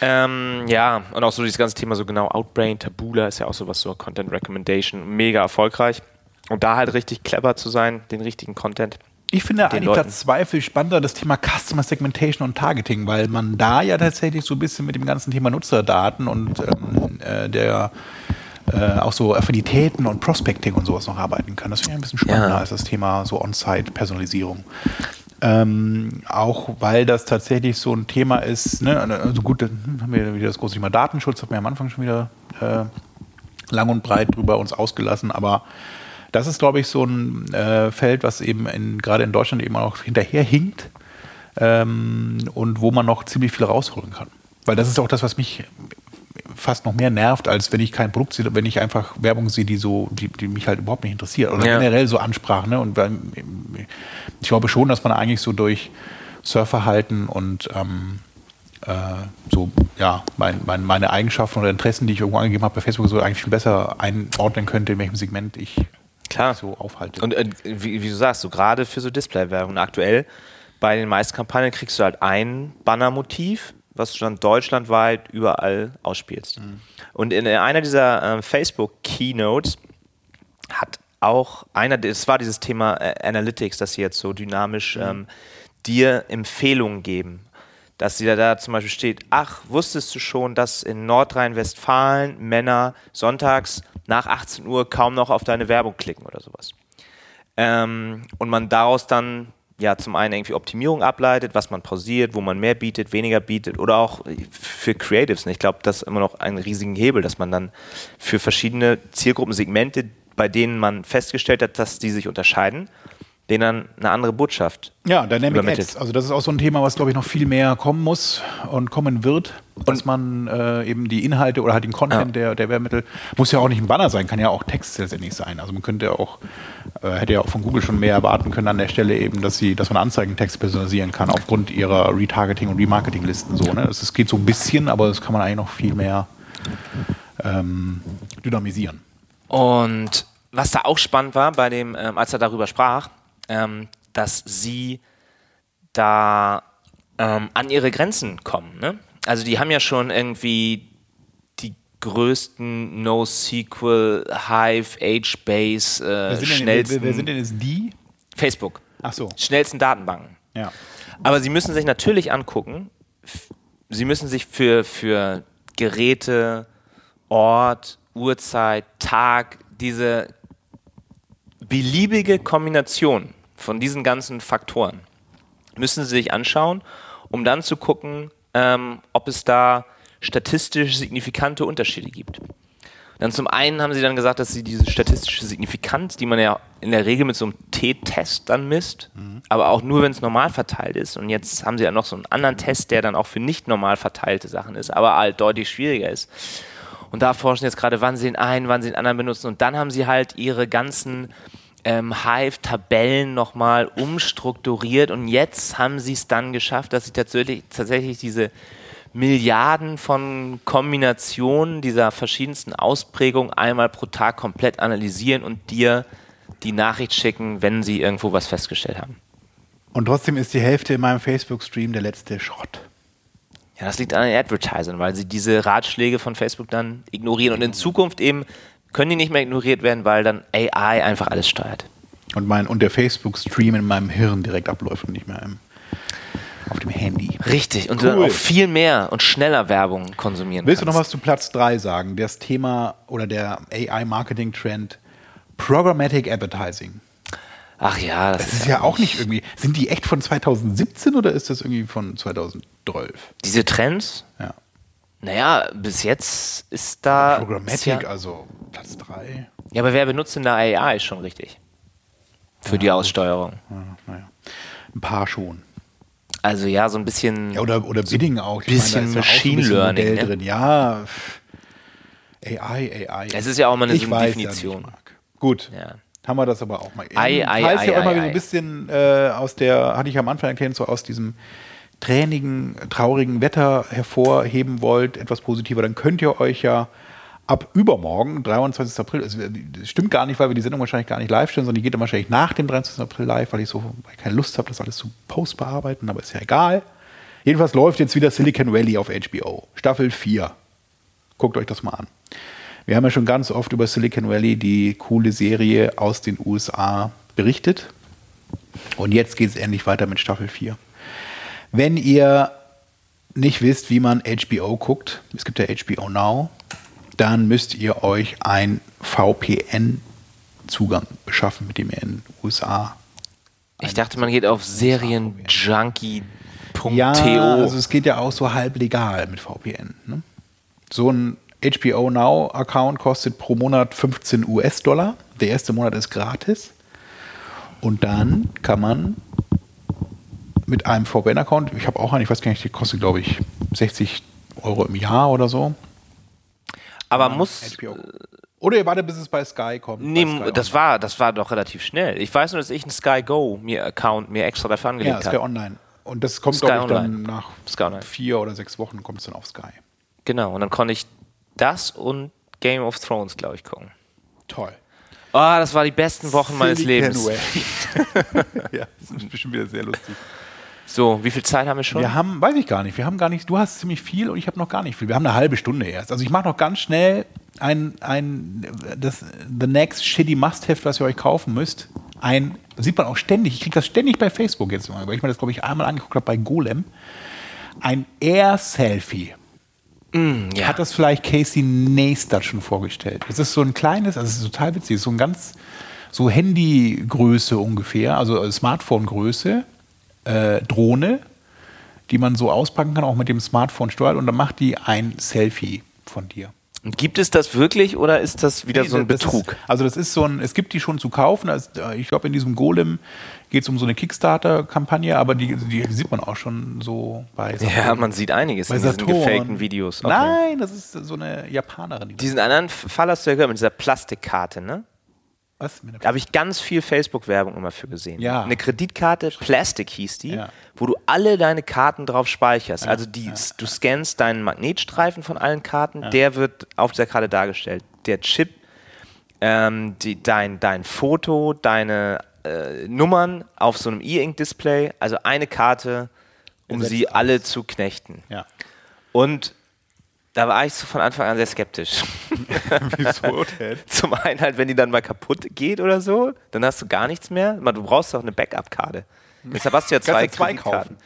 Ähm, ja, und auch so dieses ganze Thema so genau Outbrain, Taboola ist ja auch sowas, so Content Recommendation, mega erfolgreich. Und da halt richtig clever zu sein, den richtigen Content.
Ich finde eigentlich
Leuten.
Platz zwei viel spannender das Thema Customer Segmentation und Targeting, weil man da ja tatsächlich so ein bisschen mit dem ganzen Thema Nutzerdaten und ähm, äh, der äh, auch so Affinitäten und Prospecting und sowas noch arbeiten kann. Das finde ich ein bisschen spannender
Ja.
als das Thema so On-Site-Personalisierung. Ähm, auch weil das tatsächlich so ein Thema ist, ne, also gut, dann haben wir wieder das große Thema Datenschutz, man ja am Anfang schon wieder äh, lang und breit drüber uns ausgelassen, aber das ist, glaube ich, so ein äh, Feld, was eben in, gerade in Deutschland eben auch hinterherhinkt ähm, und wo man noch ziemlich viel rausholen kann. Weil das ist auch das, was mich fast noch mehr nervt, als wenn ich kein Produkt sehe, wenn ich einfach Werbung sehe, die so, die, die mich halt überhaupt nicht interessiert. Oder
Ja.
generell so Ansprachen. Ne? Und ich glaube schon, dass man eigentlich so durch Surfverhalten und ähm, äh, so, ja, mein, mein, meine Eigenschaften oder Interessen, die ich irgendwo angegeben habe bei Facebook, so eigentlich viel besser einordnen könnte, in welchem Segment ich
Klar.
so aufhalte.
Und äh, wie, wie du sagst, so gerade für so Display-Werbung aktuell, bei den meisten Kampagnen kriegst du halt ein Bannermotiv, was du dann deutschlandweit überall ausspielst. Und in einer dieser ähm, Facebook-Keynotes hat auch einer, es war dieses Thema äh, Analytics, dass sie jetzt so dynamisch ähm, dir Empfehlungen geben. Dass sie da, da zum Beispiel steht, ach, wusstest du schon, dass in Nordrhein-Westfalen Männer sonntags nach 18 Uhr kaum noch auf deine Werbung klicken oder sowas. Ähm, und man daraus dann ja zum einen irgendwie Optimierung ableitet, was man pausiert, wo man mehr bietet, weniger bietet oder auch für Creatives. Ich glaube, das ist immer noch einen riesigen Hebel, dass man dann für verschiedene Zielgruppensegmente, bei denen man festgestellt hat, dass die sich unterscheiden, denen dann eine andere Botschaft
Ja, Dynamic
übermittelt.
Ads. Also das ist auch so ein Thema, was glaube ich noch viel mehr kommen muss und kommen wird, dass man äh, eben die Inhalte oder halt den Content der, der Werbemittel muss ja auch nicht ein Banner sein, kann ja auch Text letztendlich sein. Also man könnte ja auch äh, hätte ja auch von Google schon mehr erwarten können an der Stelle eben, dass sie, dass man Anzeigentext personalisieren kann aufgrund ihrer Retargeting und Remarketing-Listen so. Ne? Das, das geht so ein bisschen, aber das kann man eigentlich noch viel mehr ähm, dynamisieren.
Und was da auch spannend war, bei dem, ähm, als er darüber sprach, ähm, dass sie da ähm, an ihre Grenzen kommen. Ne? Also die haben ja schon irgendwie die größten NoSQL, Hive, HBase,
Wer
äh,
sind, denn, wer,
schnellsten
wer sind denn jetzt die?
Facebook,
Ach so,
schnellsten Datenbanken.
ja.
Aber Sie müssen sich natürlich angucken, Sie müssen sich für, für Geräte, Ort, Uhrzeit, Tag, diese beliebige Kombination von diesen ganzen Faktoren müssen Sie sich anschauen, um dann zu gucken, ähm, ob es da statistisch signifikante Unterschiede gibt. Dann zum einen haben sie dann gesagt, dass sie diese statistische Signifikanz, die man ja in der Regel mit so einem T-Test dann misst, aber auch nur, wenn es normal verteilt ist. Und jetzt haben sie ja noch so einen anderen Test, der dann auch für nicht normal verteilte Sachen ist, aber halt deutlich schwieriger ist. Und da forschen jetzt gerade, wann sie den einen, wann sie den anderen benutzen. Und dann haben sie halt ihre ganzen ähm, Hive-Tabellen nochmal umstrukturiert. Und jetzt haben sie es dann geschafft, dass sie tatsächlich, tatsächlich diese Milliarden von Kombinationen dieser verschiedensten Ausprägungen einmal pro Tag komplett analysieren und dir die Nachricht schicken, wenn sie irgendwo was festgestellt haben.
Und trotzdem ist die Hälfte in meinem Facebook-Stream der letzte Schrott.
Ja, das liegt an den Advertisern, weil sie diese Ratschläge von Facebook dann ignorieren und in Zukunft eben können die nicht mehr ignoriert werden, weil dann AI einfach alles steuert.
Und, mein, und der Facebook-Stream in meinem Hirn direkt abläuft und nicht mehr im, auf dem Handy.
Richtig, und du dann
Cool.
auch viel mehr und schneller Werbung konsumieren
Willst du noch
kannst.
was zu Platz 3 sagen? Das Thema oder der AI-Marketing-Trend Programmatic Advertising.
Ach ja, das,
Das ist ja auch nicht irgendwie. Sind die echt von 2017 oder ist das irgendwie von 2012?
diese Trends,
Ja.
Naja, bis jetzt ist da.
Programmatic,
ja,
also Platz 3.
ja, aber wer benutzt denn da AI ist schon richtig? Für die Aussteuerung.
Ja, naja. Ein paar schon.
Also ja, so ein bisschen.
Ja, oder, oder Bidding auch. Ich
bisschen
da ist ja auch ein
Machine
bisschen
Learning, ne?
drin. Ja. AI, AI.
Es ist ja auch mal eine
Ich weiß,
Definition.
Ja. Gut.
Ja.
Haben wir das aber auch mal.
Ei,
Falls
ei,
ja
ei,
immer so
ei.
ein bisschen äh, aus der, hatte ich am Anfang erklärt, so aus diesem tränigen, traurigen Wetter hervorheben wollt, etwas positiver, dann könnt ihr euch ja ab übermorgen, 23. April, es das stimmt gar nicht, weil wir die Sendung wahrscheinlich gar nicht live stellen, sondern die geht dann wahrscheinlich nach dem 23. April live, weil ich so weil ich keine Lust habe, das alles zu post bearbeiten, aber ist ja egal. Jedenfalls läuft jetzt wieder Silicon Valley auf HBO. Staffel 4. Guckt euch das mal an. Wir haben ja schon ganz oft über Silicon Valley, die coole Serie aus den USA, berichtet. Und jetzt geht es endlich weiter mit Staffel 4. Wenn ihr nicht wisst, wie man HBO guckt, es gibt ja HBO Now, dann müsst ihr euch ein VPN-Zugang beschaffen, mit dem ihr in den USA.
Ich dachte, man geht auf serienjunkie.to.
Ja, also es geht ja auch so halb legal mit VPN. Ne? So ein HBO Now-Account kostet pro Monat 15 US-Dollar. Der erste Monat ist gratis. Und dann kann man mit einem VPN-Account, ich habe auch einen, ich weiß gar nicht, der kostet, glaube ich, 60 Euro im Jahr oder so.
aber muss.
HBO. Oder ihr wartet, bis es bei Sky kommt.
Nee,
Sky
das
Online.
war, das war doch relativ schnell. Ich weiß nur, dass ich einen Sky Go mir Account mir extra dafür angelegt
Ja, Sky
habe.
Online. Und das kommt, glaube ich, dann nach vier oder sechs Wochen kommt es dann auf Sky.
Genau, und dann konnte ich das und Game of Thrones, glaube ich, gucken.
Toll.
Oh, das war die besten Wochen meines Lebens.
Ja, das ist bestimmt wieder sehr lustig.
So, wie viel Zeit haben wir schon?
Wir haben, weiß ich gar nicht, wir haben gar nicht, du hast ziemlich viel und ich habe noch gar nicht viel. Wir haben eine halbe Stunde erst. Also ich mache noch ganz schnell ein, ein das The Next Shitty Must-Have, was ihr euch kaufen müsst. Ein, sieht man auch ständig, ich kriege das ständig bei Facebook jetzt mal, weil ich mir das, glaube ich, einmal angeguckt habe bei Golem. Ein Air-Selfie.
ja.
Hat das vielleicht Casey Neistat schon vorgestellt? Es ist so ein kleines, also es ist total witzig, so ein ganz, so Handygröße ungefähr, also Smartphone-Größe, äh, Drohne, die man so auspacken kann, auch mit dem Smartphone steuert und dann macht die ein Selfie von dir.
Und gibt es das wirklich oder ist das wieder so ein Betrug?
Ist, also das ist so ein, es gibt die schon zu kaufen. Also ich glaube, in diesem Golem geht es um so eine Kickstarter-Kampagne, aber die, die sieht man auch schon so bei
ja, man sieht einiges
bei
in diesen
Saturn.
gefakten Videos. Okay.
Nein, das ist so eine Japanerin. Die
Diesen anderen Fall hast du ja gehört mit dieser Plastikkarte, ne?
Was?
Da habe ich ganz viel Facebook-Werbung immer für gesehen.
Ja.
Eine Kreditkarte, Plastic hieß die,
Ja.
wo du alle deine Karten drauf speicherst. also die, du scannst deinen Magnetstreifen von allen Karten, der wird auf dieser Karte dargestellt. Der Chip, ähm, die, dein, dein Foto, deine äh, Nummern auf so einem E-Ink-Display, also eine Karte, um sie alle zu knechten.
Ja.
Und da war ich so von Anfang an sehr skeptisch.
Wieso denn?
Zum einen halt, wenn die dann mal kaputt geht oder so, dann hast du gar nichts mehr. Du brauchst doch eine Backup-Karte. Deshalb hast du ja zwei,
zwei
Kreditkarten.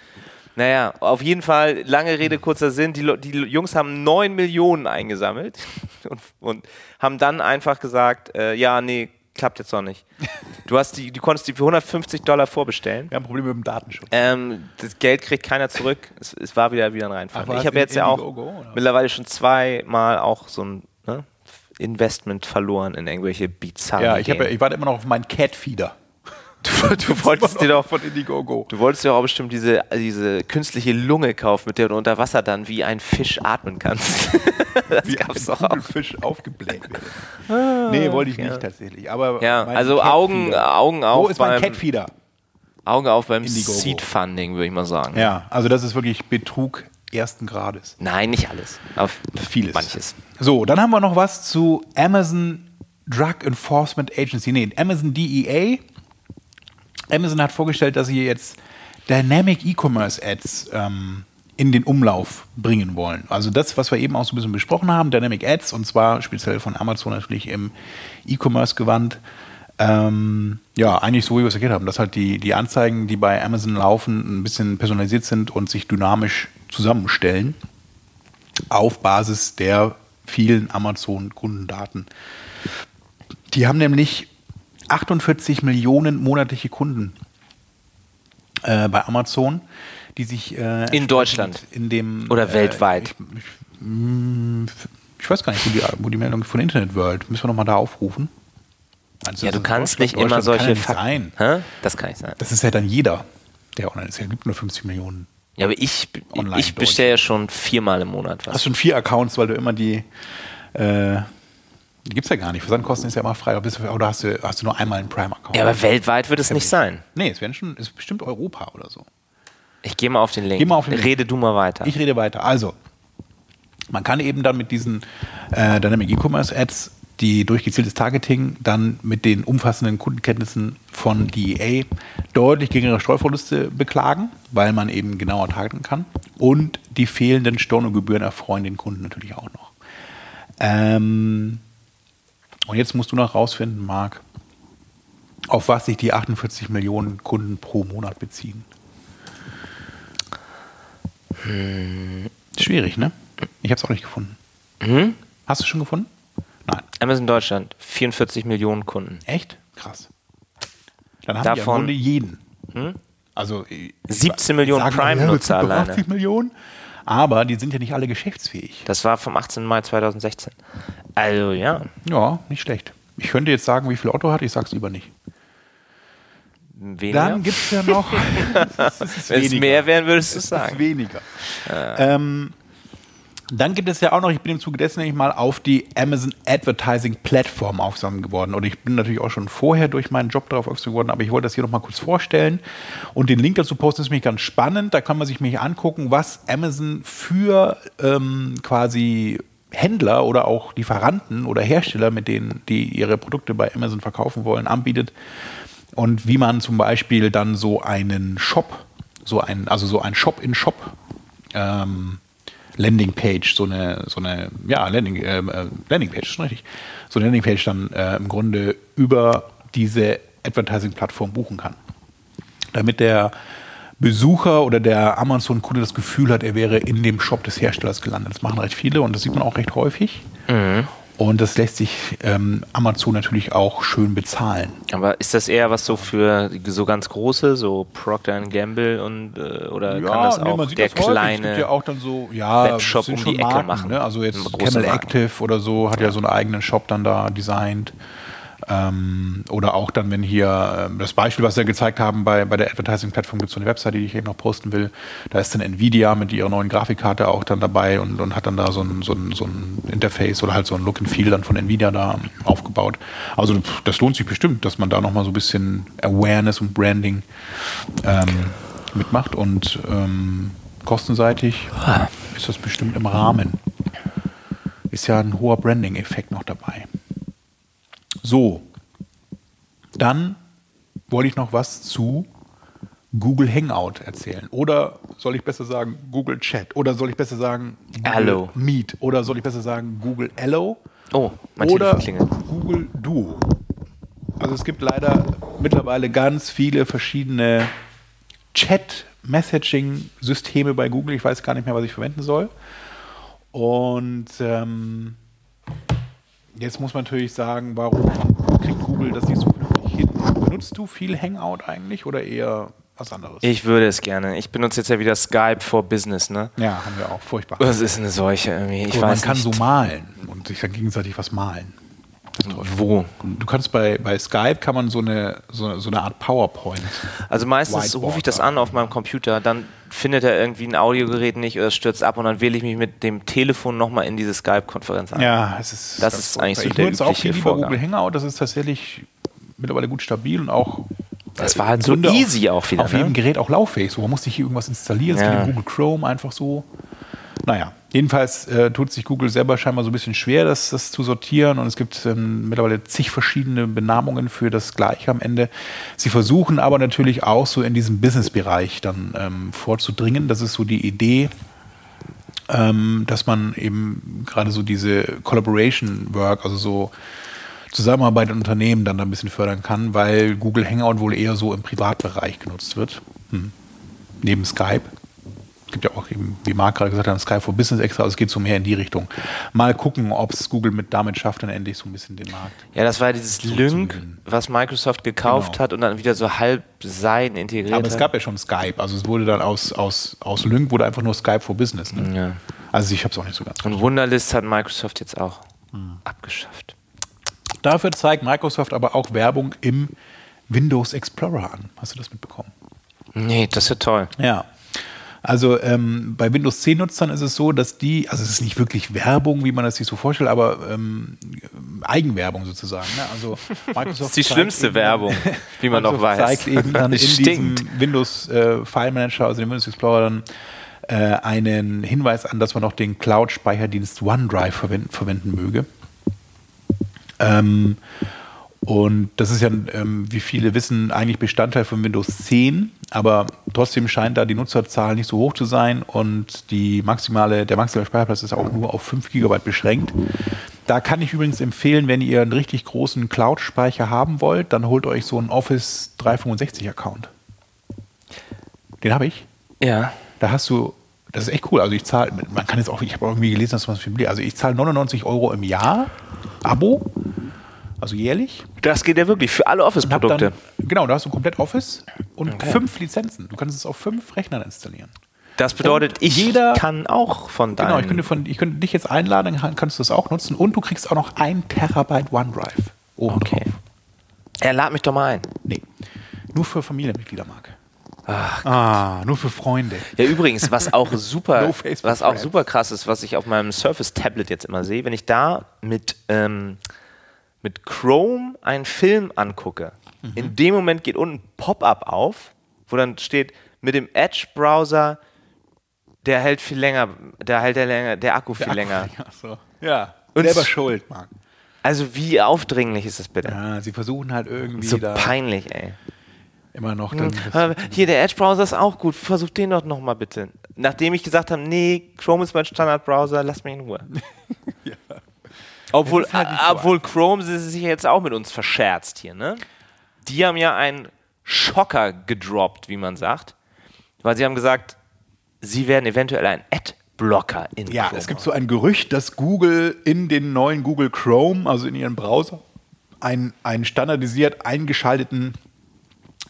Naja, auf jeden Fall, lange Rede, kurzer Sinn, die, die Jungs haben 9 Millionen eingesammelt und, und haben dann einfach gesagt, äh, ja, nee, klappt jetzt noch nicht. Du, hast die, du konntest die für 150 Dollar vorbestellen.
Wir haben Probleme mit dem Datenschutz.
Ähm, das Geld kriegt keiner zurück. Es, es war wieder wieder ein Reinfall. Ich habe
in
jetzt ja auch
oder?
mittlerweile schon zweimal auch so ein ne, Investment verloren in irgendwelche bizarren
Ja, ich, hab, ich warte immer noch auf meinen Catfeeder.
Du, du wolltest dir doch
von Indiegogo.
Du wolltest ja auch bestimmt diese, diese künstliche Lunge kaufen, mit der du unter Wasser dann wie ein Fisch atmen kannst. das
Wie
gab's
ein
doch auch.
Kugelfisch aufgebläht werde. nee, wollte ich
ja.
nicht tatsächlich. Aber
Ja, also Augen,
Catfeeder.
Augen auf
Wo ist mein
beim,
Catfeeder?
Augen auf beim
Indiegogo.
Seed Funding, würde ich mal sagen.
Ja, also das ist wirklich Betrug ersten Grades.
Nein, nicht alles. Auf
Vieles.
Manches.
So, dann haben wir noch was zu Amazon Drug Enforcement Agency. Nee, Amazon DEA. Amazon hat vorgestellt, dass sie jetzt Dynamic E-Commerce Ads ähm, in den Umlauf bringen wollen. Also das, was wir eben auch so ein bisschen besprochen haben, Dynamic Ads, und zwar speziell von Amazon natürlich im E-Commerce-Gewand. Ähm, ja, eigentlich so, wie wir es erklärt haben, dass halt die, die Anzeigen, die bei Amazon laufen, ein bisschen personalisiert sind und sich dynamisch zusammenstellen auf Basis der vielen Amazon-Kundendaten. Die haben nämlich 48 Millionen monatliche Kunden äh, bei Amazon, die sich äh,
In Deutschland?
in dem
Oder
äh,
weltweit?
Ich, ich, mh, ich weiß gar nicht, wo die, wo die Meldung von Internet World. Müssen wir nochmal da aufrufen? Meinst
Ja, du kannst nicht immer solche
kann ja nicht
Fakten.
sein.
Das kann nicht sein.
Das ist ja dann jeder, der online ist. Es gibt nur 50 Millionen.
Ja, aber ich,
Online
ich bestelle ja schon viermal im Monat was.
Hast schon vier Accounts, weil du immer die. Äh, die gibt es ja gar nicht. Versandkosten ist ja immer frei. Oder, hast, du, hast du nur einmal einen Prime-Account?
ja, aber weltweit wird es nicht sein.
Nee, es werden schon, es ist bestimmt Europa oder so.
Ich gehe mal auf den Link.
Geh mal auf den Link.
Rede du mal weiter.
Ich rede weiter. Also, man kann eben dann mit diesen äh, Dynamic E-Commerce Ads die durch gezieltes Targeting dann mit den umfassenden Kundenkenntnissen von DEA deutlich geringere Streuverluste beklagen, weil man eben genauer targeten kann. Und die fehlenden Stornogebühren erfreuen den Kunden natürlich auch noch. Ähm, und jetzt musst du noch rausfinden, Marc, auf was sich die 48 Millionen Kunden pro Monat beziehen. Schwierig, ne? Ich habe es auch nicht gefunden.
Mhm.
Hast du schon gefunden? Nein.
Amazon Deutschland, 44 Millionen Kunden.
Echt? Krass. Dann haben die ja im
Davon-
Grunde jeden. Also äh,
17 Millionen
sagen wir, ja,
Prime-Nutzer alleine.
80 Millionen. Aber die sind ja nicht alle geschäftsfähig.
Das war vom 18. Mai 2016. Also ja,
Ja, nicht schlecht. Ich könnte jetzt sagen, wie viel Otto hat, ich sag's lieber nicht.
weniger.
Dann gibt es ja noch. Ist
Wenn es mehr wären, würdest du
Es ist
sagen.
weniger. Ähm, dann gibt es ja auch noch, ich bin im Zuge dessen nämlich mal auf die Amazon Advertising Plattform aufmerksam geworden. Und ich bin natürlich auch schon vorher durch meinen Job darauf aufmerksam geworden, aber ich wollte das hier noch mal kurz vorstellen. Und den Link dazu posten ist nämlich ganz spannend. Da kann man sich nämlich angucken, was Amazon für ähm, quasi Händler oder auch Lieferanten oder Hersteller, mit denen die ihre Produkte bei Amazon verkaufen wollen, anbietet und wie man zum Beispiel dann so einen Shop, so ein, also so ein Shop-in-Shop ähm, Landingpage, so eine, so eine, ja, Landing, äh, äh, Landingpage, ist schon richtig, so eine Landingpage dann äh, im Grunde über diese Advertising-Plattform buchen kann. Damit der Besucher oder der Amazon-Kunde das Gefühl hat, er wäre in dem Shop des Herstellers gelandet. Das machen recht viele und das sieht man auch recht häufig. Und das lässt sich ähm, Amazon natürlich auch schön bezahlen.
Aber ist das eher was so für so ganz große, so Procter Gamble und äh, oder kann das
nee,
auch
man sieht
der
das
kleine
ja auch dann so, ja,
Webshop um die Ecke
Marken,
machen.
Ne? Also jetzt Camel. Active oder so hat ja so einen eigenen Shop dann da designt. Ähm, oder auch dann, wenn hier ähm, das Beispiel, was wir gezeigt haben bei, bei der Advertising-Plattform, gibt es so eine Webseite, die ich eben noch posten will. Da ist dann Nvidia mit ihrer neuen Grafikkarte auch dann dabei und, und hat dann da so ein, so, ein, so ein Interface oder halt so ein Look and Feel dann von Nvidia da aufgebaut. Also das lohnt sich bestimmt, dass man da nochmal so ein bisschen Awareness und Branding ähm, mitmacht und ähm, kostenseitig ist das bestimmt im Rahmen. Ist ja ein hoher Branding-Effekt noch dabei. So, dann wollte ich noch was zu Google Hangout erzählen. Oder soll ich besser sagen Google Chat? Oder soll ich besser sagen Google
Allo.
Meet? Oder soll ich besser sagen Google Allo?
Oh, mein
oder. Google Duo. Also es gibt leider mittlerweile ganz viele verschiedene Chat-Messaging-Systeme bei Google. Ich weiß gar nicht mehr, was ich verwenden soll. Und ähm, jetzt muss man natürlich sagen, warum kriegt Google das nicht so vernünftig hin? Benutzt du viel Hangout eigentlich oder eher was anderes?
Ich würde es gerne. Ich benutze jetzt ja wieder Skype for Business, ne?
ja, haben wir auch. Furchtbar.
Das ist eine Seuche irgendwie. Ich
man
weiß
kann
nicht.
so malen und und sich dann gegenseitig was malen.
Wo?
Du kannst bei, bei Skype kann man so eine, so, so eine Art PowerPoint.
Also meistens
Whiteboard
rufe ich das an auf meinem Computer, dann findet er irgendwie ein Audiogerät nicht oder stürzt ab und dann wähle ich mich mit dem Telefon nochmal in diese Skype-Konferenz an.
Ja, es ist.
Das ist eigentlich so
furchtbar.
der
Ich nutze auch
übliche
viel lieber
Vorgang.
Google Hangout. Das ist tatsächlich mittlerweile gut stabil und auch.
Das
äh,
war halt
im
so
Grunde
easy auch wieder,
Auf
ne?
jedem Gerät auch lauffähig. So, man muss nicht hier irgendwas installieren. Es
Ja.
geht in Google Chrome einfach so. Naja, jedenfalls äh, tut sich Google selber scheinbar so ein bisschen schwer, das, das zu sortieren. Und es gibt ähm, mittlerweile zig verschiedene Benamungen für das Gleiche am Ende. Sie versuchen aber natürlich auch so in diesem Business-Bereich dann ähm, vorzudringen. Das ist so die Idee, ähm, dass man eben gerade so diese Collaboration Work, also so Zusammenarbeit in Unternehmen dann da ein bisschen fördern kann, weil Google Hangout wohl eher so im Privatbereich genutzt wird. Hm. Neben Skype. Es gibt ja auch eben, wie Marc gerade gesagt hat, Skype for Business extra, also es geht so mehr in die Richtung. Mal gucken, ob es Google mit damit schafft, dann endlich so ein bisschen den Markt.
Ja, das war dieses
gewinnen.
was Microsoft gekauft
Genau.
hat und dann wieder so halb sein integriert
Aber es gab ja schon Skype, also es wurde dann aus, aus, aus Lync wurde einfach nur Skype for Business. Ne?
Ja.
Also ich habe es auch nicht so ganz
Und Wunderlist hat Microsoft jetzt auch
Hm.
abgeschafft.
Dafür zeigt Microsoft aber auch Werbung im Windows Explorer an. Hast du das mitbekommen?
Nee, das ist ja toll.
Ja. Also ähm, bei Windows 10 Nutzern ist es so, dass die, also es ist nicht wirklich Werbung, wie man das sich so vorstellt, aber ähm, Eigenwerbung sozusagen. Ne? Also Microsoft
Das ist die schlimmste
eben-
Werbung, wie man noch weiß.
zeigt eben dann in
Es
diesem. Windows äh, File Manager, also dem Windows Explorer dann äh, einen Hinweis an, dass man noch den Cloud-Speicherdienst OneDrive verwenden, verwenden möge. Ähm, und das ist ja, ähm, wie viele wissen, eigentlich Bestandteil von Windows 10, aber trotzdem scheint da die Nutzerzahl nicht so hoch zu sein und die maximale, der maximale Speicherplatz ist auch nur auf 5 GB beschränkt. Da kann ich übrigens empfehlen, wenn ihr einen richtig großen Cloud-Speicher haben wollt, dann holt euch so einen Office 365-Account. Den habe ich.
Ja.
Da hast du, das ist echt cool. Also ich zahle, man kann jetzt auch, ich habe irgendwie gelesen, dass man es viel Also ich zahle 99 Euro im Jahr Abo, also jährlich.
Das geht ja wirklich für alle Office-Produkte.
Genau, da hast du komplett Office und fünf Lizenzen. Du kannst es auf fünf Rechnern installieren.
Das bedeutet,
Und
ich
jeder-
kann auch von deinem...
Genau, ich könnte, von, ich könnte dich jetzt einladen, dann kannst du das auch nutzen und du kriegst auch noch ein Terabyte OneDrive. Oben
Okay.
drauf.
Er lad mich doch mal ein.
Nee, nur für Familienmitglieder, Marc. ah, nur für Freunde.
Ja, übrigens, was auch super,
No
was auch super krass ist, was ich auf meinem Surface Tablet jetzt immer sehe, wenn ich da mit, ähm, mit Chrome einen Film angucke,
Mhm.
in dem Moment geht unten ein Pop-up auf, wo dann steht, mit dem Edge-Browser, der hält viel länger, der hält der länger, der Akku viel länger.
Ja, so. ja.
Und
selber schuld, Marc.
Also wie aufdringlich ist das bitte?
Ja, sie versuchen halt irgendwie
so
da
peinlich, ey.
immer noch dann das,
Aber Hier, der Edge-Browser ist auch gut. Versuch den doch nochmal bitte. Nachdem ich gesagt habe, nee, Chrome ist mein Standard-Browser, lass mich in Ruhe. Obwohl,
halt
obwohl Chrome sie sich jetzt auch mit uns verscherzt hier, ne? Die haben ja einen Schocker gedroppt, wie man sagt. Weil sie haben gesagt, sie werden eventuell einen Ad-Blocker in
Ja,
Chrome
es gibt so ein Gerücht, dass Google in den neuen Google Chrome, also in ihren Browser, einen, einen standardisiert eingeschalteten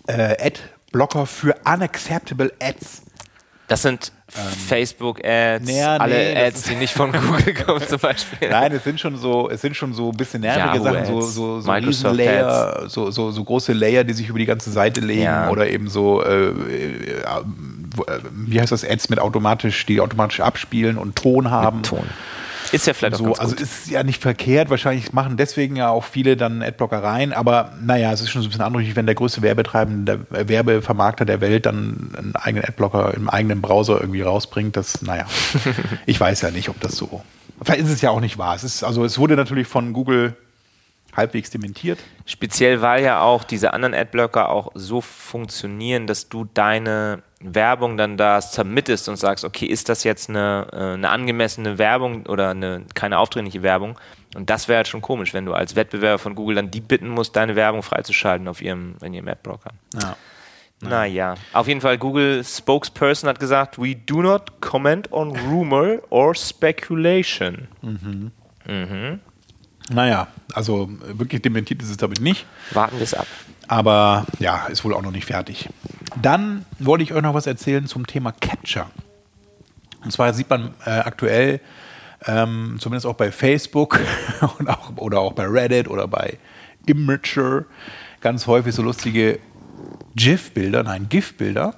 äh, Ad-Blocker für unacceptable Ads.
Das sind Facebook-Ads,
Ähm, ja,
alle
nee,
Ads, die nicht von Google kommen zum Beispiel.
Nein, es sind schon so, es sind schon so ein bisschen nervige Sachen, so, so, so
Microsoft
Riesenlayer, so, so, so große Layer, die sich über die ganze Seite legen
Ja.
oder eben so, äh, äh, wo- äh, wie heißt das, Ads mit automatisch, die automatisch abspielen und Ton haben.
Ton. Ist ja vielleicht auch
So,
ganz
also
gut.
ist ja nicht verkehrt. Wahrscheinlich machen deswegen ja auch viele dann Adblocker rein. Aber naja, es ist schon so ein bisschen anrüchig, wenn der größte Werbetreibende, der Werbevermarkter der Welt dann einen eigenen Adblocker im eigenen Browser irgendwie rausbringt. Das, naja, ich weiß ja nicht, ob das so. Vielleicht ist es ja auch nicht wahr. Es ist, also es wurde natürlich von Google halbwegs dementiert.
Speziell, weil ja auch diese anderen Adblocker auch so funktionieren, dass du deine Werbung dann da submittest und sagst, okay, ist das jetzt eine, äh, eine angemessene Werbung oder eine, keine aufdringliche Werbung? Und das wäre halt schon komisch, wenn du als Wettbewerber von Google dann die bitten musst, deine Werbung freizuschalten auf ihrem, in ihrem Adblocker.
Ja.
Naja, auf jeden Fall, Google Spokesperson hat gesagt, we do not comment on rumor or speculation.
Naja, also wirklich dementiert ist es, glaube ich, nicht.
Warten wir es ab.
Aber ja, ist wohl auch noch nicht fertig. Dann wollte ich euch noch was erzählen zum Thema Capture. Und zwar sieht man äh, aktuell ähm, zumindest auch bei Facebook und auch, oder auch bei Reddit oder bei Immature, ganz häufig so lustige GIF-Bilder, nein, GIF-Bilder,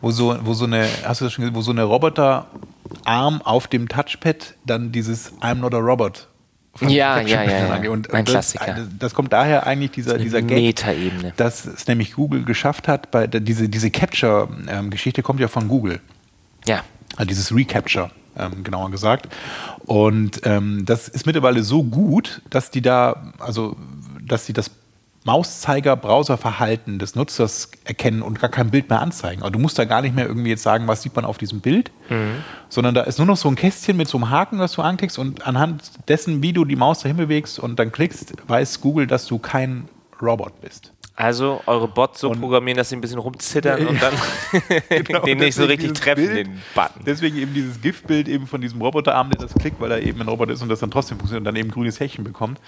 wo so, wo so eine, hast du das schon gesehen, wo so eine Roboterarm auf dem Touchpad dann dieses I'm not a robot von
Ja, ja, ja, ja.
Und,
Ein
und das,
Klassiker.
das kommt daher eigentlich dieser, dieser
Metaebene.
dass es nämlich Google geschafft hat, bei diese, diese Capture-Geschichte kommt ja von Google.
Ja.
Also dieses Recapture, ähm, genauer gesagt. Und ähm, das ist mittlerweile so gut, dass die da, also dass sie das Mauszeiger-Browserverhalten des Nutzers erkennen und gar kein Bild mehr anzeigen. Also du musst da gar nicht mehr irgendwie jetzt sagen, was sieht man auf diesem Bild, sondern da ist nur noch so ein Kästchen mit so einem Haken, das du anklickst und anhand dessen, wie du die Maus dahin bewegst und dann klickst, weiß Google, dass du kein Robot bist.
Also eure Bots so
Und-
programmieren, dass sie ein bisschen rumzittern und dann
Genau,
den nicht so richtig treffen,
Bild-
den Button.
Deswegen eben dieses GIF-Bild eben von diesem Roboterarm, der das klickt, weil er eben ein Roboter ist und das dann trotzdem funktioniert und dann eben grünes Häkchen bekommt.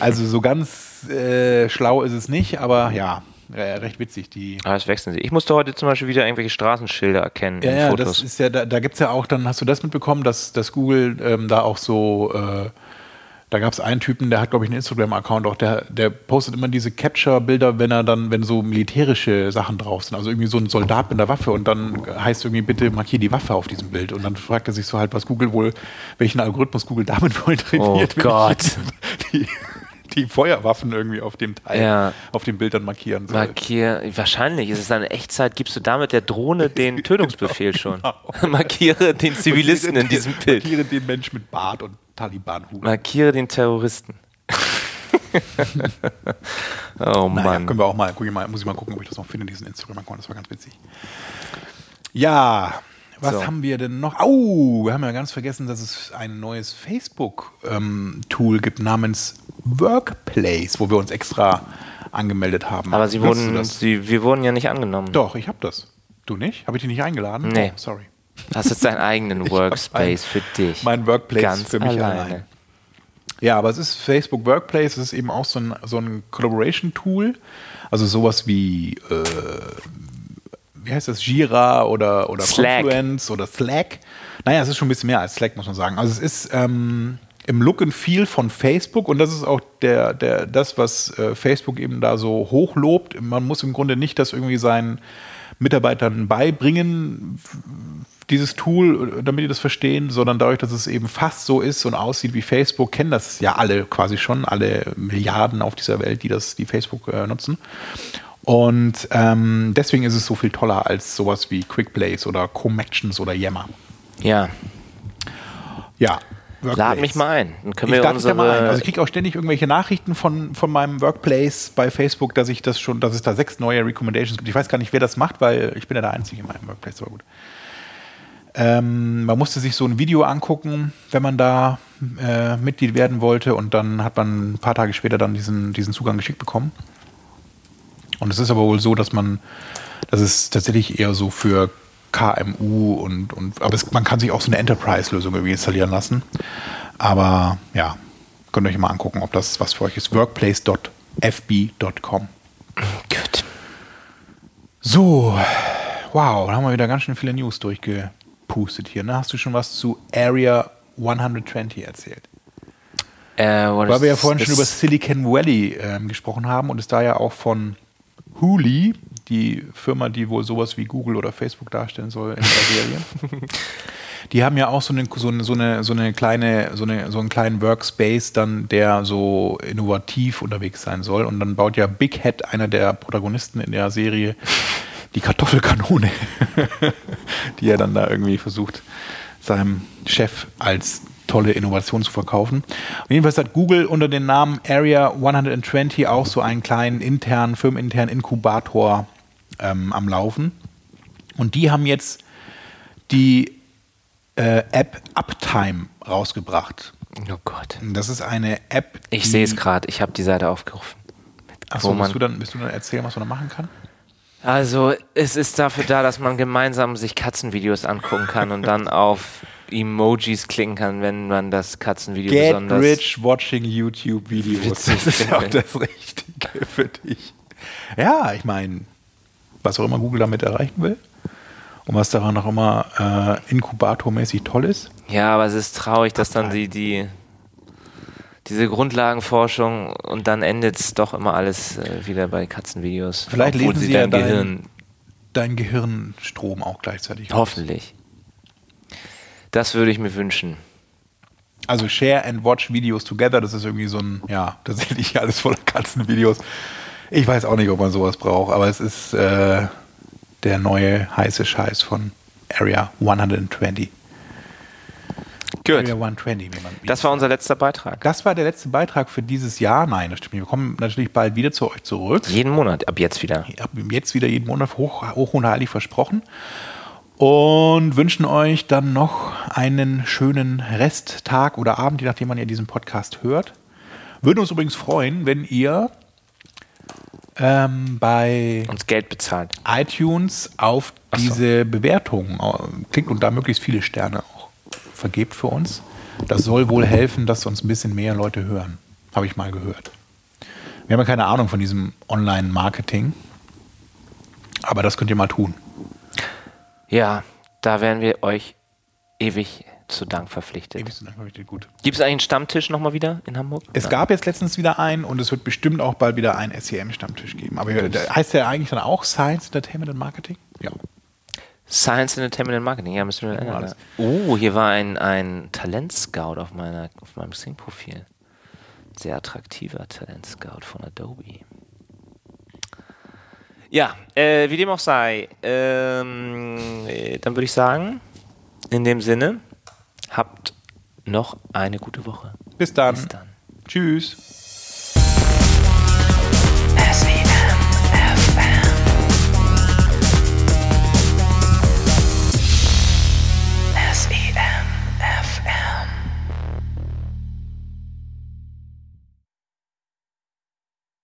Also so ganz äh, schlau ist es nicht, aber ja, äh, recht witzig. Die
Aber das wechseln sie. Ich musste heute zum Beispiel wieder irgendwelche Straßenschilder erkennen
ja, ja,
Fotos.
das ist ja, da, da gibt es ja auch, dann hast du das mitbekommen, dass, dass Google ähm, da auch so, äh, da gab es einen Typen, der hat, glaube ich, einen Instagram-Account auch, der, der postet immer diese Capture-Bilder, wenn er dann, wenn so militärische Sachen drauf sind, also irgendwie so ein Soldat mit einer Waffe und dann heißt irgendwie, bitte markier die Waffe auf diesem Bild. Und dann fragt er sich so halt, was Google wohl, welchen Algorithmus Google damit wohl trainiert,
Oh Gott.
die, die Feuerwaffen irgendwie auf dem Teil,
Ja.
auf dem Bild dann markieren soll.
Markier, wahrscheinlich ist es dann in Echtzeit, gibst du damit der Drohne den Tötungsbefehl schon. Markiere den Zivilisten in diesem Bild.
Markiere den Mensch mit Bart und Taliban-Hut.
Markiere den Terroristen. oh
Naja,
Mann.
können wir auch mal, mal, muss ich mal gucken, ob ich das noch finde, diesen Instagram-Account, das war ganz witzig. Ja, was
So.
haben wir denn noch? Au, wir haben ja ganz vergessen, dass es ein neues Facebook-Tool gibt namens Workplace, wo wir uns extra angemeldet haben.
Aber sie wurden, sie, wir wurden ja nicht angenommen.
Doch, ich habe das. Du nicht? Habe ich dich nicht eingeladen?
Nee.
Oh, sorry.
Hast jetzt deinen eigenen Workspace für dich.
Mein Workplace
Ganz
für mich
alleine.
allein. Ja, aber es ist Facebook Workplace, es ist eben auch so ein, so ein Collaboration-Tool. Also sowas wie, äh, wie heißt das, Jira oder, oder
Slack.
Confluence oder Slack. Naja, es ist schon ein bisschen mehr als Slack, muss man sagen. Also es ist ähm, im Look and Feel von Facebook und das ist auch der, der, das, was äh, Facebook eben da so hochlobt. Man muss im Grunde nicht das irgendwie seinen Mitarbeitern beibringen, dieses Tool, damit die das verstehen, sondern dadurch, dass es eben fast so ist und aussieht wie Facebook, kennen das ja alle quasi schon, alle Milliarden auf dieser Welt, die das, die Facebook äh, nutzen. Und ähm, deswegen ist es so viel toller als sowas wie QuickPlace oder Comactions oder Yammer.
Ja,
Ja.
lad
Workplace.
mich mal ein. Dann können
Ich
wir
dich da mal ein.
unsere.
Also ich kriege auch ständig irgendwelche Nachrichten von, von meinem Workplace bei Facebook, dass ich das schon, dass es da sechs neue Recommendations gibt. Ich weiß gar nicht, wer das macht, weil ich bin ja der Einzige in meinem Workplace, aber gut. Ähm, man musste sich so ein Video angucken, wenn man da äh, Mitglied werden wollte und dann hat man ein paar Tage später dann diesen, diesen Zugang geschickt bekommen. Und es ist aber wohl so, dass man, das ist tatsächlich eher so für KMU und, und aber es, man kann sich auch so eine Enterprise-Lösung irgendwie installieren lassen. Aber ja, könnt ihr euch mal angucken, ob das was für euch ist. Workplace.fb.com.
Gut.
So, wow, da haben wir wieder ganz schön viele News durchgepustet hier. Ne? Hast du schon was zu Area 120 erzählt?
Äh,
Weil wir ja vorhin schon über Silicon Valley ähm, gesprochen haben und es da ja auch von Huli, die Firma, die wohl sowas wie Google oder Facebook darstellen soll in der Serie. Die haben ja auch so eine, so eine, so eine, so eine kleine, so, eine, so einen kleinen Workspace dann, der so innovativ unterwegs sein soll. Und dann baut ja Big Head, einer der Protagonisten in der Serie, die Kartoffelkanone, die er dann da irgendwie versucht, seinem Chef als tolle Innovation zu verkaufen. Und jedenfalls hat Google unter dem Namen Area 120 auch so einen kleinen internen, firmeninternen Inkubator ähm, am Laufen. Und die haben jetzt die äh, App Uptime rausgebracht.
Oh Gott.
Das ist eine App.
Ich sehe es gerade. Ich habe die Seite aufgerufen.
Achso, willst du, dann, willst du dann erzählen, was man da machen kann?
Also, es ist dafür da, dass man gemeinsam sich Katzenvideos angucken kann und dann auf Emojis klicken kann, wenn man das Katzenvideo
Get
besonders.
rich watching YouTube-Videos. Das ist auch das Richtige für dich. Ja, ich meine, was auch immer Google damit erreichen will. und was daran auch immer äh, inkubatormäßig toll ist.
Ja, aber es ist traurig, dass dann die, die diese Grundlagenforschung und dann endet es doch immer alles äh, wieder bei Katzenvideos.
Vielleicht lesen sie ja
dein
dein-
Gehirn
Dein Gehirnstrom auch gleichzeitig. aus.
hoffentlich. Das würde ich mir wünschen.
Also Share and Watch Videos Together, das ist irgendwie so ein, ja, tatsächlich alles voller Katzenvideos. Ich weiß auch nicht, ob man sowas braucht, aber es ist äh, der neue heiße Scheiß von Area 120.
Gut.
Area 120, wie man
Das war unser letzter Beitrag.
Das war der letzte Beitrag für dieses Jahr. Nein, das stimmt nicht. Wir kommen natürlich bald wieder zu euch zurück.
Jeden Monat, ab jetzt wieder.
Ab jetzt wieder jeden Monat hoch, hoch und heilig versprochen. Und wünschen euch dann noch einen schönen Resttag oder Abend, je nachdem, wann ihr diesen Podcast hört. Würden uns übrigens freuen, wenn ihr ähm, bei
Uns Geld bezahlt.
iTunes auf
so.
diese Bewertung äh, klickt und da möglichst viele Sterne vergebt für uns. Das soll wohl helfen, dass uns ein bisschen mehr Leute hören. Habe ich mal gehört. Wir haben ja keine Ahnung von diesem Online-Marketing. Aber das könnt ihr mal tun.
Ja, da wären wir euch ewig zu Dank verpflichtet.
Ewig zu Dank, richtig gut.
Gibt es eigentlich einen Stammtisch nochmal wieder in Hamburg?
Es gab jetzt letztens wieder einen und es wird bestimmt auch bald wieder einen SEM-Stammtisch geben. Aber der heißt der eigentlich dann auch Science, Entertainment and Marketing? Ja.
Science Entertainment and Marketing, ja, müssen wir ändern. ne? Oh, hier war ein, ein Talentscout auf, meiner, auf meinem Xing-Profil. Sehr attraktiver Talentscout von Adobe. Ja, äh, wie dem auch sei, ähm, äh, dann würde ich sagen, in dem Sinne, habt noch eine gute Woche.
Bis dann.
Bis dann.
Tschüss.